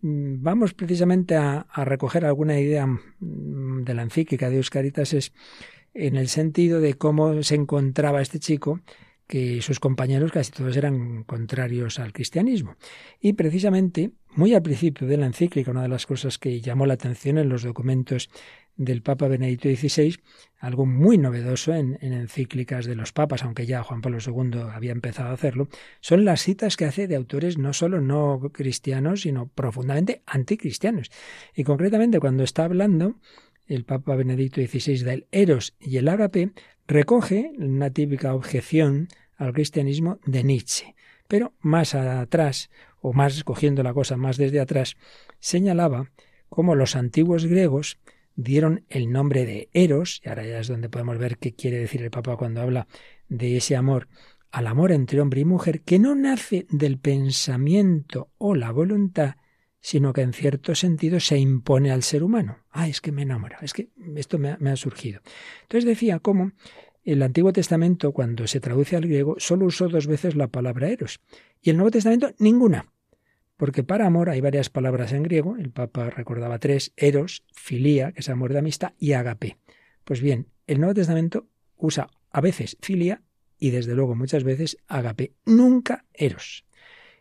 mm, vamos precisamente a, recoger alguna idea mm, de la encíclica de Euscaritas es en el sentido de cómo se encontraba este chico que sus compañeros casi todos eran contrarios al cristianismo. Y precisamente, muy al principio de la encíclica, una de las cosas que llamó la atención en los documentos del Papa Benedicto XVI, algo muy novedoso en, en, encíclicas de los papas, aunque ya Juan Pablo II había empezado a hacerlo, son las citas que hace de autores no solo no cristianos, sino profundamente anticristianos. Y concretamente cuando está hablando el Papa Benedicto XVI del Eros y el Ágape, recoge una típica objeción al cristianismo de Nietzsche. Pero más atrás, o más cogiendo la cosa más desde atrás, señalaba cómo los antiguos griegos dieron el nombre de Eros, y ahora ya es donde podemos ver qué quiere decir el Papa cuando habla de ese amor, al amor entre hombre y mujer, que no nace del pensamiento o la voluntad, sino que en cierto sentido se impone al ser humano. Ah, es que me enamora, es que esto me ha, me ha surgido. Entonces decía cómo el Antiguo Testamento, cuando se traduce al griego, solo usó dos veces la palabra eros, y el Nuevo Testamento ninguna. Porque para amor hay varias palabras en griego, el Papa recordaba tres, eros, filía, que es amor de amistad, y agape. Pues bien, el Nuevo Testamento usa a veces filia y desde luego muchas veces agape, nunca eros.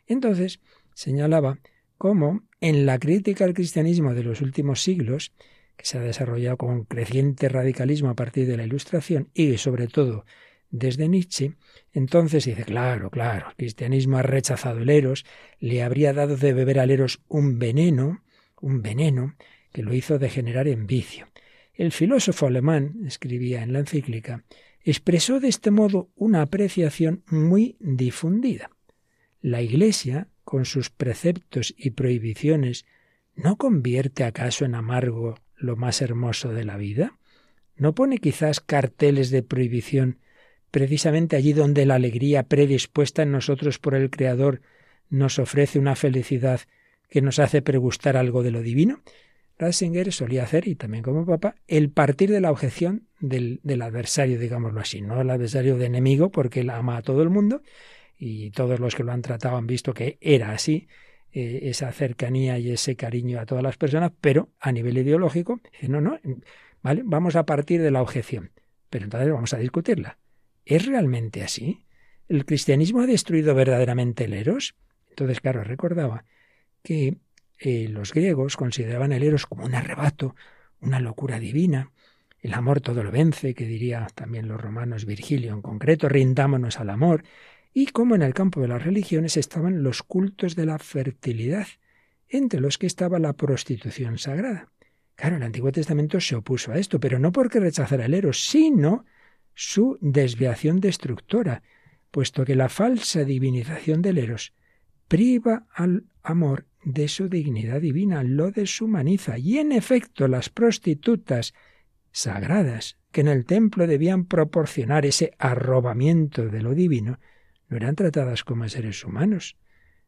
Entonces señalaba cómo en la crítica al cristianismo de los últimos siglos, que se ha desarrollado con creciente radicalismo a partir de la Ilustración y sobre todo desde Nietzsche, entonces dice, claro, claro, el cristianismo ha rechazado el eros, le habría dado de beber al eros un veneno, un veneno que lo hizo degenerar en vicio. El filósofo alemán, escribía en la encíclica, expresó de este modo una apreciación muy difundida. La Iglesia, con sus preceptos y prohibiciones, ¿no convierte acaso en amargo lo más hermoso de la vida? ¿No pone quizás carteles de prohibición precisamente allí donde la alegría predispuesta en nosotros por el Creador nos ofrece una felicidad que nos hace pregustar algo de lo divino. Ratzinger solía hacer, y también como papa, el partir de la objeción del, del adversario, digámoslo así, no el adversario de enemigo, porque él ama a todo el mundo, y todos los que lo han tratado han visto que era así, eh, esa cercanía y ese cariño a todas las personas, pero a nivel ideológico, no, no, vale, vamos a partir de la objeción, pero entonces vamos a discutirla. ¿Es realmente así? ¿El cristianismo ha destruido verdaderamente el eros? Entonces, claro, recordaba que eh, los griegos consideraban el eros como un arrebato, una locura divina. El amor todo lo vence, que diría también los romanos Virgilio en concreto, rindámonos al amor. Y como en el campo de las religiones estaban los cultos de la fertilidad, entre los que estaba la prostitución sagrada. Claro, el Antiguo Testamento se opuso a esto, pero no porque rechazara el eros, sino su desviación destructora, puesto que la falsa divinización del eros priva al amor de su dignidad divina, lo deshumaniza. Y en efecto, las prostitutas sagradas, que en el templo debían proporcionar ese arrobamiento de lo divino, no eran tratadas como seres humanos,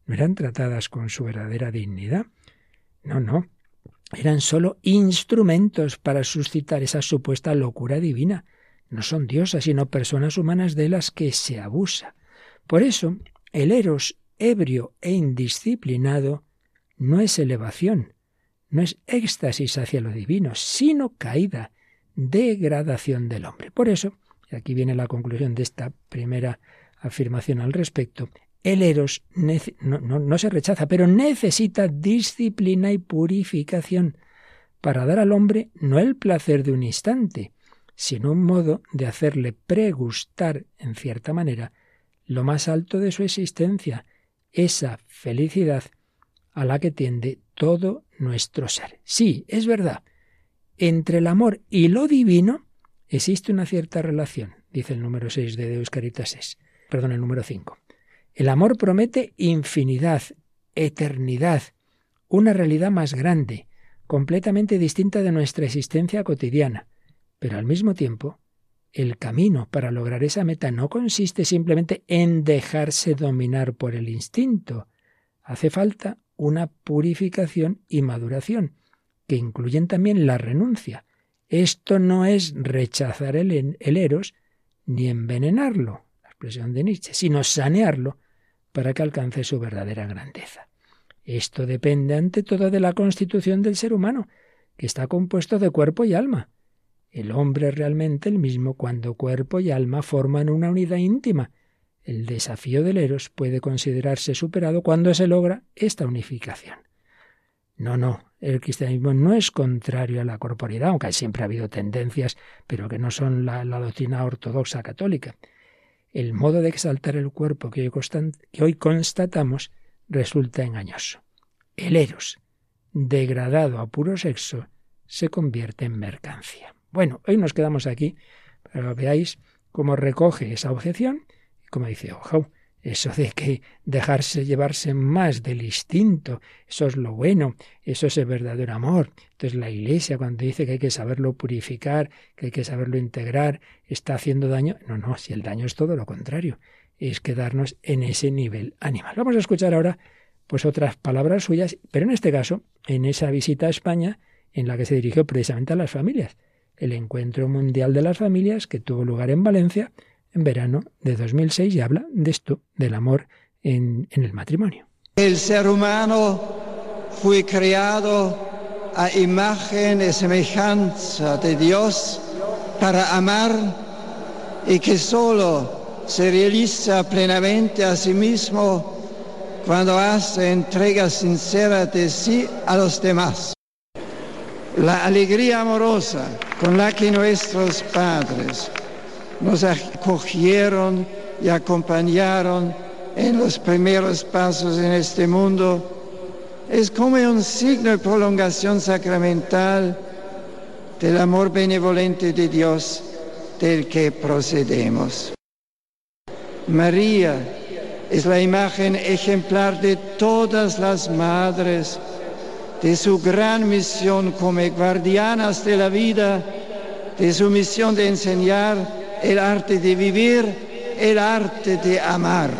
no eran tratadas con su verdadera dignidad. No, no, eran sólo instrumentos para suscitar esa supuesta locura divina. No son diosas, sino personas humanas de las que se abusa. Por eso, el eros ebrio e indisciplinado no es elevación, no es éxtasis hacia lo divino, sino caída, degradación del hombre. Por eso, y aquí viene la conclusión de esta primera afirmación al respecto, el eros no, no, se rechaza, pero necesita disciplina y purificación para dar al hombre no el placer de un instante, sino un modo de hacerle pregustar, en cierta manera, lo más alto de su existencia, esa felicidad a la que tiende todo nuestro ser. Sí, es verdad, entre el amor y lo divino existe una cierta relación, dice el número 6 de Deus Caritas perdón, el número 5. El amor promete infinidad, eternidad, una realidad más grande, completamente distinta de nuestra existencia cotidiana, pero al mismo tiempo el camino para lograr esa meta no consiste simplemente en dejarse dominar por el instinto. Hace falta una purificación y maduración, que incluyen también la renuncia. Esto no es rechazar el, el eros ni envenenarlo, de Nietzsche, sino sanearlo para que alcance su verdadera grandeza. Esto depende ante todo de la constitución del ser humano, que está compuesto de cuerpo y alma. El hombre es realmente el mismo cuando cuerpo y alma forman una unidad íntima. El desafío del Eros puede considerarse superado cuando se logra esta unificación. No, no, el cristianismo no es contrario a la corporidad, aunque siempre ha habido tendencias, pero que no son la, doctrina ortodoxa católica. El modo de exaltar el cuerpo que hoy, constatamos resulta engañoso. El eros, degradado a puro sexo, se convierte en mercancía. Bueno, hoy nos quedamos aquí para que veáis cómo recoge esa objeción y como dice, eso de que dejarse llevarse más del instinto, eso es lo bueno, eso es el verdadero amor. Entonces la Iglesia cuando dice que hay que saberlo purificar, que hay que saberlo integrar, está haciendo daño. No, no, si el daño es todo lo contrario, es quedarnos en ese nivel animal. Vamos a escuchar ahora pues otras palabras suyas, pero en este caso, en esa visita a España, en la que se dirigió precisamente a las familias el Encuentro Mundial de las Familias que tuvo lugar en Valencia en verano de 2006 y habla de esto, del amor en, el matrimonio. El ser humano fue creado a imagen y semejanza de Dios para amar y que solo se realiza plenamente a sí mismo cuando hace entrega sincera de sí a los demás. La alegría amorosa con la que nuestros padres nos acogieron y acompañaron en los primeros pasos en este mundo es como un signo de prolongación sacramental del amor benevolente de Dios del que procedemos. María es la imagen ejemplar de todas las madres de su gran misión como guardianas de la vida, de su misión de enseñar el arte de vivir, el arte de amar.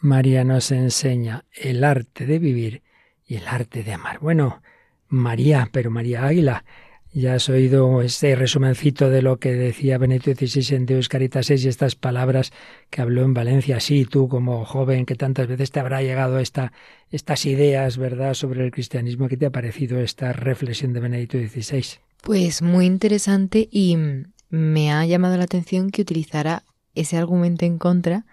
María nos enseña el arte de vivir y el arte de amar. Bueno, María, pero María Águila, ya has oído ese resumencito de lo que decía Benedicto XVI en Deus Caritas y estas palabras que habló en Valencia. Sí, tú como joven que tantas veces te habrá llegado esta, estas ideas, ¿verdad?, sobre el cristianismo. ¿Qué te ha parecido esta reflexión de Benedicto XVI? Pues muy interesante y me ha llamado la atención que utilizara ese argumento en contra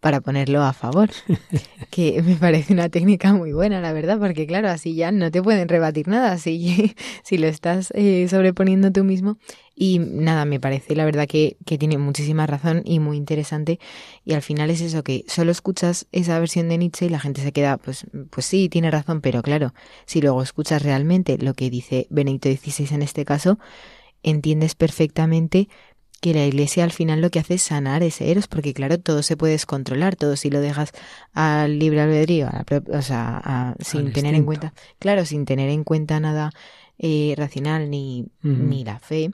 para ponerlo a favor, que me parece una técnica muy buena, la verdad, porque claro, así ya no te pueden rebatir nada, si, si lo estás eh, sobreponiendo tú mismo. Y nada, me parece la verdad que, que tiene muchísima razón y muy interesante. Y al final es eso, que solo escuchas esa versión de Nietzsche y la gente se queda, pues, pues sí, tiene razón, pero claro, si luego escuchas realmente lo que dice Benedicto XVI en este caso, entiendes perfectamente que la iglesia al final lo que hace es sanar ese eros, porque claro, todo se puede descontrolar, todo si lo dejas al libre albedrío, a la, o sea, a, sin tener en cuenta, claro, sin tener en cuenta nada eh, racional ni, Uh -huh. ni la fe,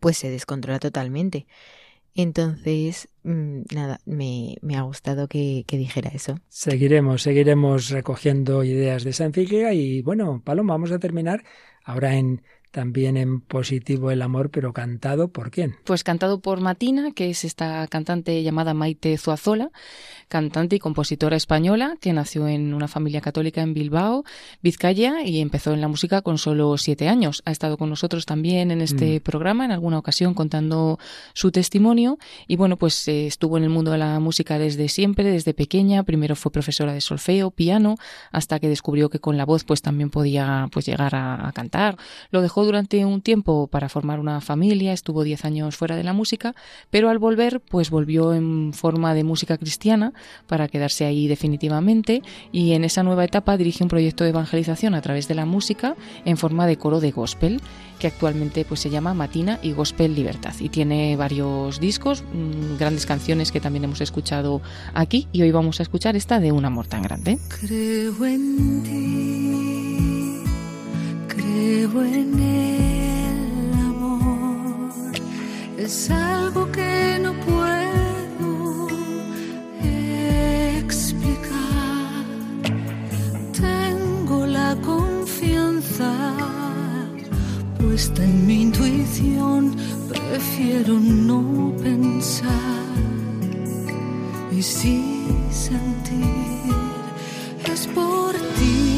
pues se descontrola totalmente. Entonces, mmm, nada, me, me, ha gustado que, que, dijera eso. Seguiremos, seguiremos recogiendo ideas de esa encíclica y bueno, Paloma, vamos a terminar ahora en también en positivo el amor, pero cantado por quién? Pues cantado por Matina, que es esta cantante llamada Maite Zuazola, cantante y compositora española que nació en una familia católica en Bilbao, Vizcaya, y empezó en la música con solo siete años. Ha estado con nosotros también en este mm. programa, en alguna ocasión contando su testimonio, y bueno, pues eh, estuvo en el mundo de la música desde siempre, desde pequeña. Primero fue profesora de solfeo, piano, hasta que descubrió que con la voz pues también podía pues llegar a, a cantar. Lo dejó durante un tiempo para formar una familia, estuvo 10 años fuera de la música, pero al volver, pues volvió en forma de música cristiana para quedarse ahí definitivamente y en esa nueva etapa dirige un proyecto de evangelización a través de la música en forma de coro de gospel que actualmente pues se llama Matina y Gospel Libertad y tiene varios discos, mmm, grandes canciones que también hemos escuchado aquí y hoy vamos a escuchar esta de Un amor tan grande. Creo en el amor, es algo que no puedo explicar. Tengo la confianza puesta en mi intuición, prefiero no pensar y sí sentir. Es por ti,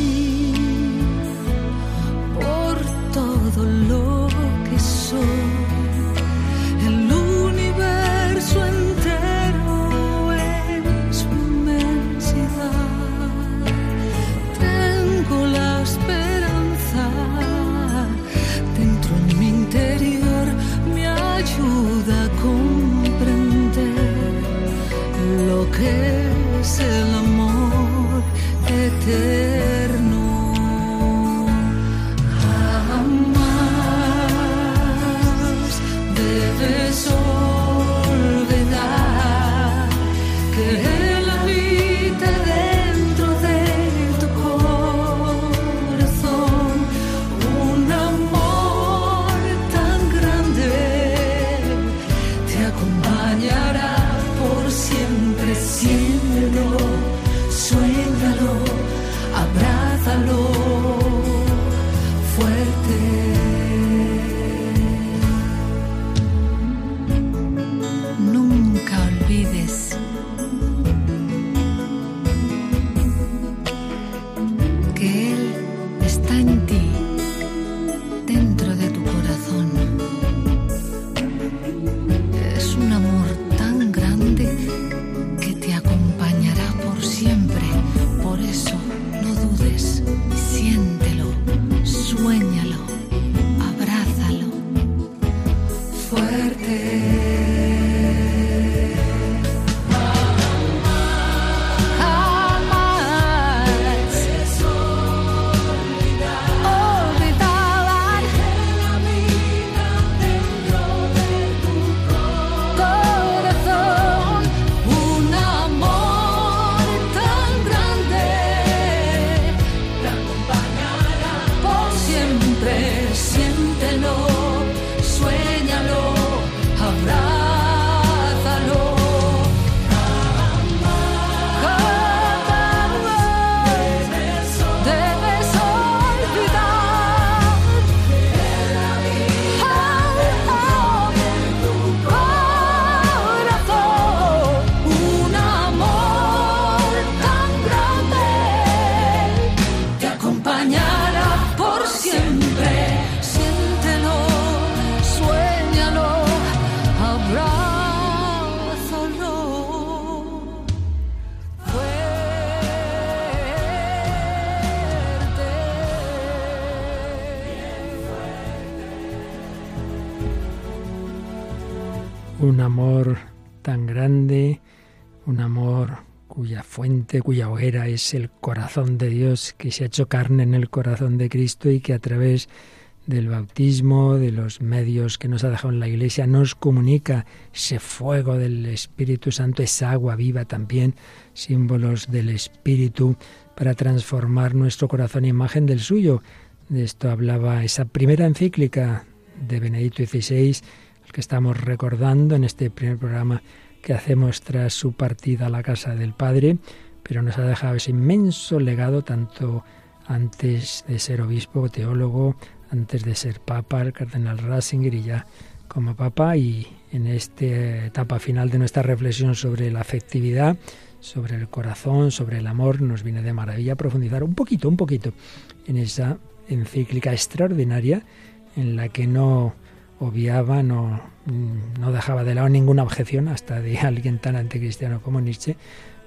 amor tan grande, un amor cuya fuente, cuya hoguera es el corazón de Dios, que se ha hecho carne en el corazón de Cristo y que a través del bautismo, de los medios que nos ha dejado en la Iglesia, nos comunica ese fuego del Espíritu Santo, esa agua viva también, símbolos del Espíritu, para transformar nuestro corazón en imagen del suyo. De esto hablaba esa primera encíclica de Benedicto XVI, que estamos recordando en este primer programa que hacemos tras su partida a la casa del Padre, pero nos ha dejado ese inmenso legado tanto antes de ser obispo, teólogo, antes de ser papa, el cardenal Ratzinger y ya como papa y en esta etapa final de nuestra reflexión sobre la afectividad, sobre el corazón, sobre el amor, nos viene de maravilla profundizar un poquito, un poquito en esa encíclica extraordinaria en la que no obviaba, no, no dejaba de lado ninguna objeción hasta de alguien tan anticristiano como Nietzsche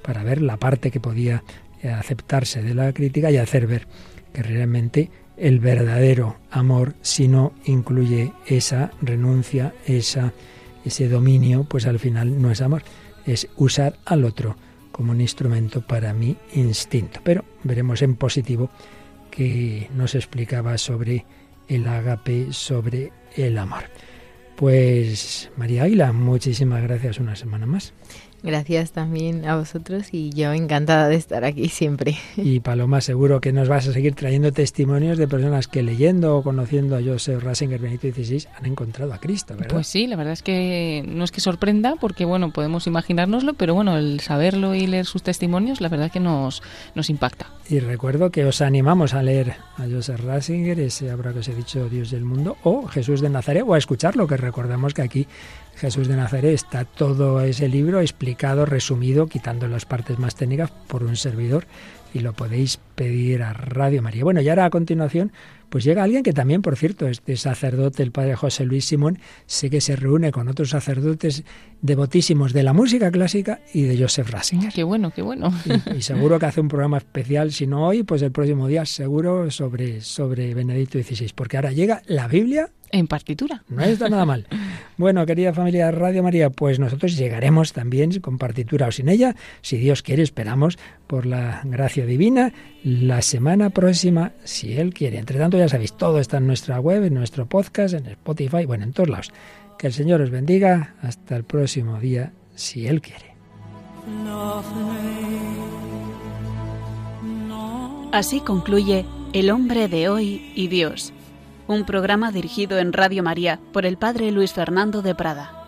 para ver la parte que podía aceptarse de la crítica y hacer ver que realmente el verdadero amor, si no incluye esa renuncia, esa, ese dominio, pues al final no es amor, es usar al otro como un instrumento para mi instinto. Pero veremos en positivo que nos explicaba sobre el agape, sobre el amor. Pues María Águila, muchísimas gracias una semana más. Gracias también a vosotros y yo encantada de estar aquí siempre. Y Paloma, seguro que nos vas a seguir trayendo testimonios de personas que leyendo o conociendo a Joseph Ratzinger Benito XVI han encontrado a Cristo, ¿verdad? Pues sí, la verdad es que no es que sorprenda porque, bueno, podemos imaginárnoslo, pero bueno, el saberlo y leer sus testimonios, la verdad es que nos, nos impacta. Y recuerdo que os animamos a leer a Joseph Ratzinger, ese habrá que os he dicho Dios del mundo, o Jesús de Nazaret, o a escucharlo, que recordamos que aquí Jesús de Nazaret está todo ese libro explicado, resumido, quitando las partes más técnicas por un servidor y lo podéis pedir a Radio María. Bueno, y ahora a continuación, pues llega alguien que también, por cierto, este sacerdote, el padre José Luis Simón, sé que se reúne con otros sacerdotes devotísimos de la música clásica y de Joseph Ratzinger. Qué bueno, qué bueno. Y, y, seguro que hace un programa especial, si no hoy, pues el próximo día, seguro sobre, sobre Benedicto XVI, porque ahora llega la Biblia en partitura. No está nada mal. Bueno, querida familia de Radio María, pues nosotros llegaremos también con partitura o sin ella, si Dios quiere, esperamos, por la gracia divina, la semana próxima, si Él quiere. Entre tanto, ya sabéis, todo está en nuestra web, en nuestro podcast, en Spotify, bueno, en todos lados. Que el Señor os bendiga. Hasta el próximo día, si Él quiere. Así concluye El hombre de hoy y Dios un programa dirigido en Radio María por el Padre Luis Fernando de Prada.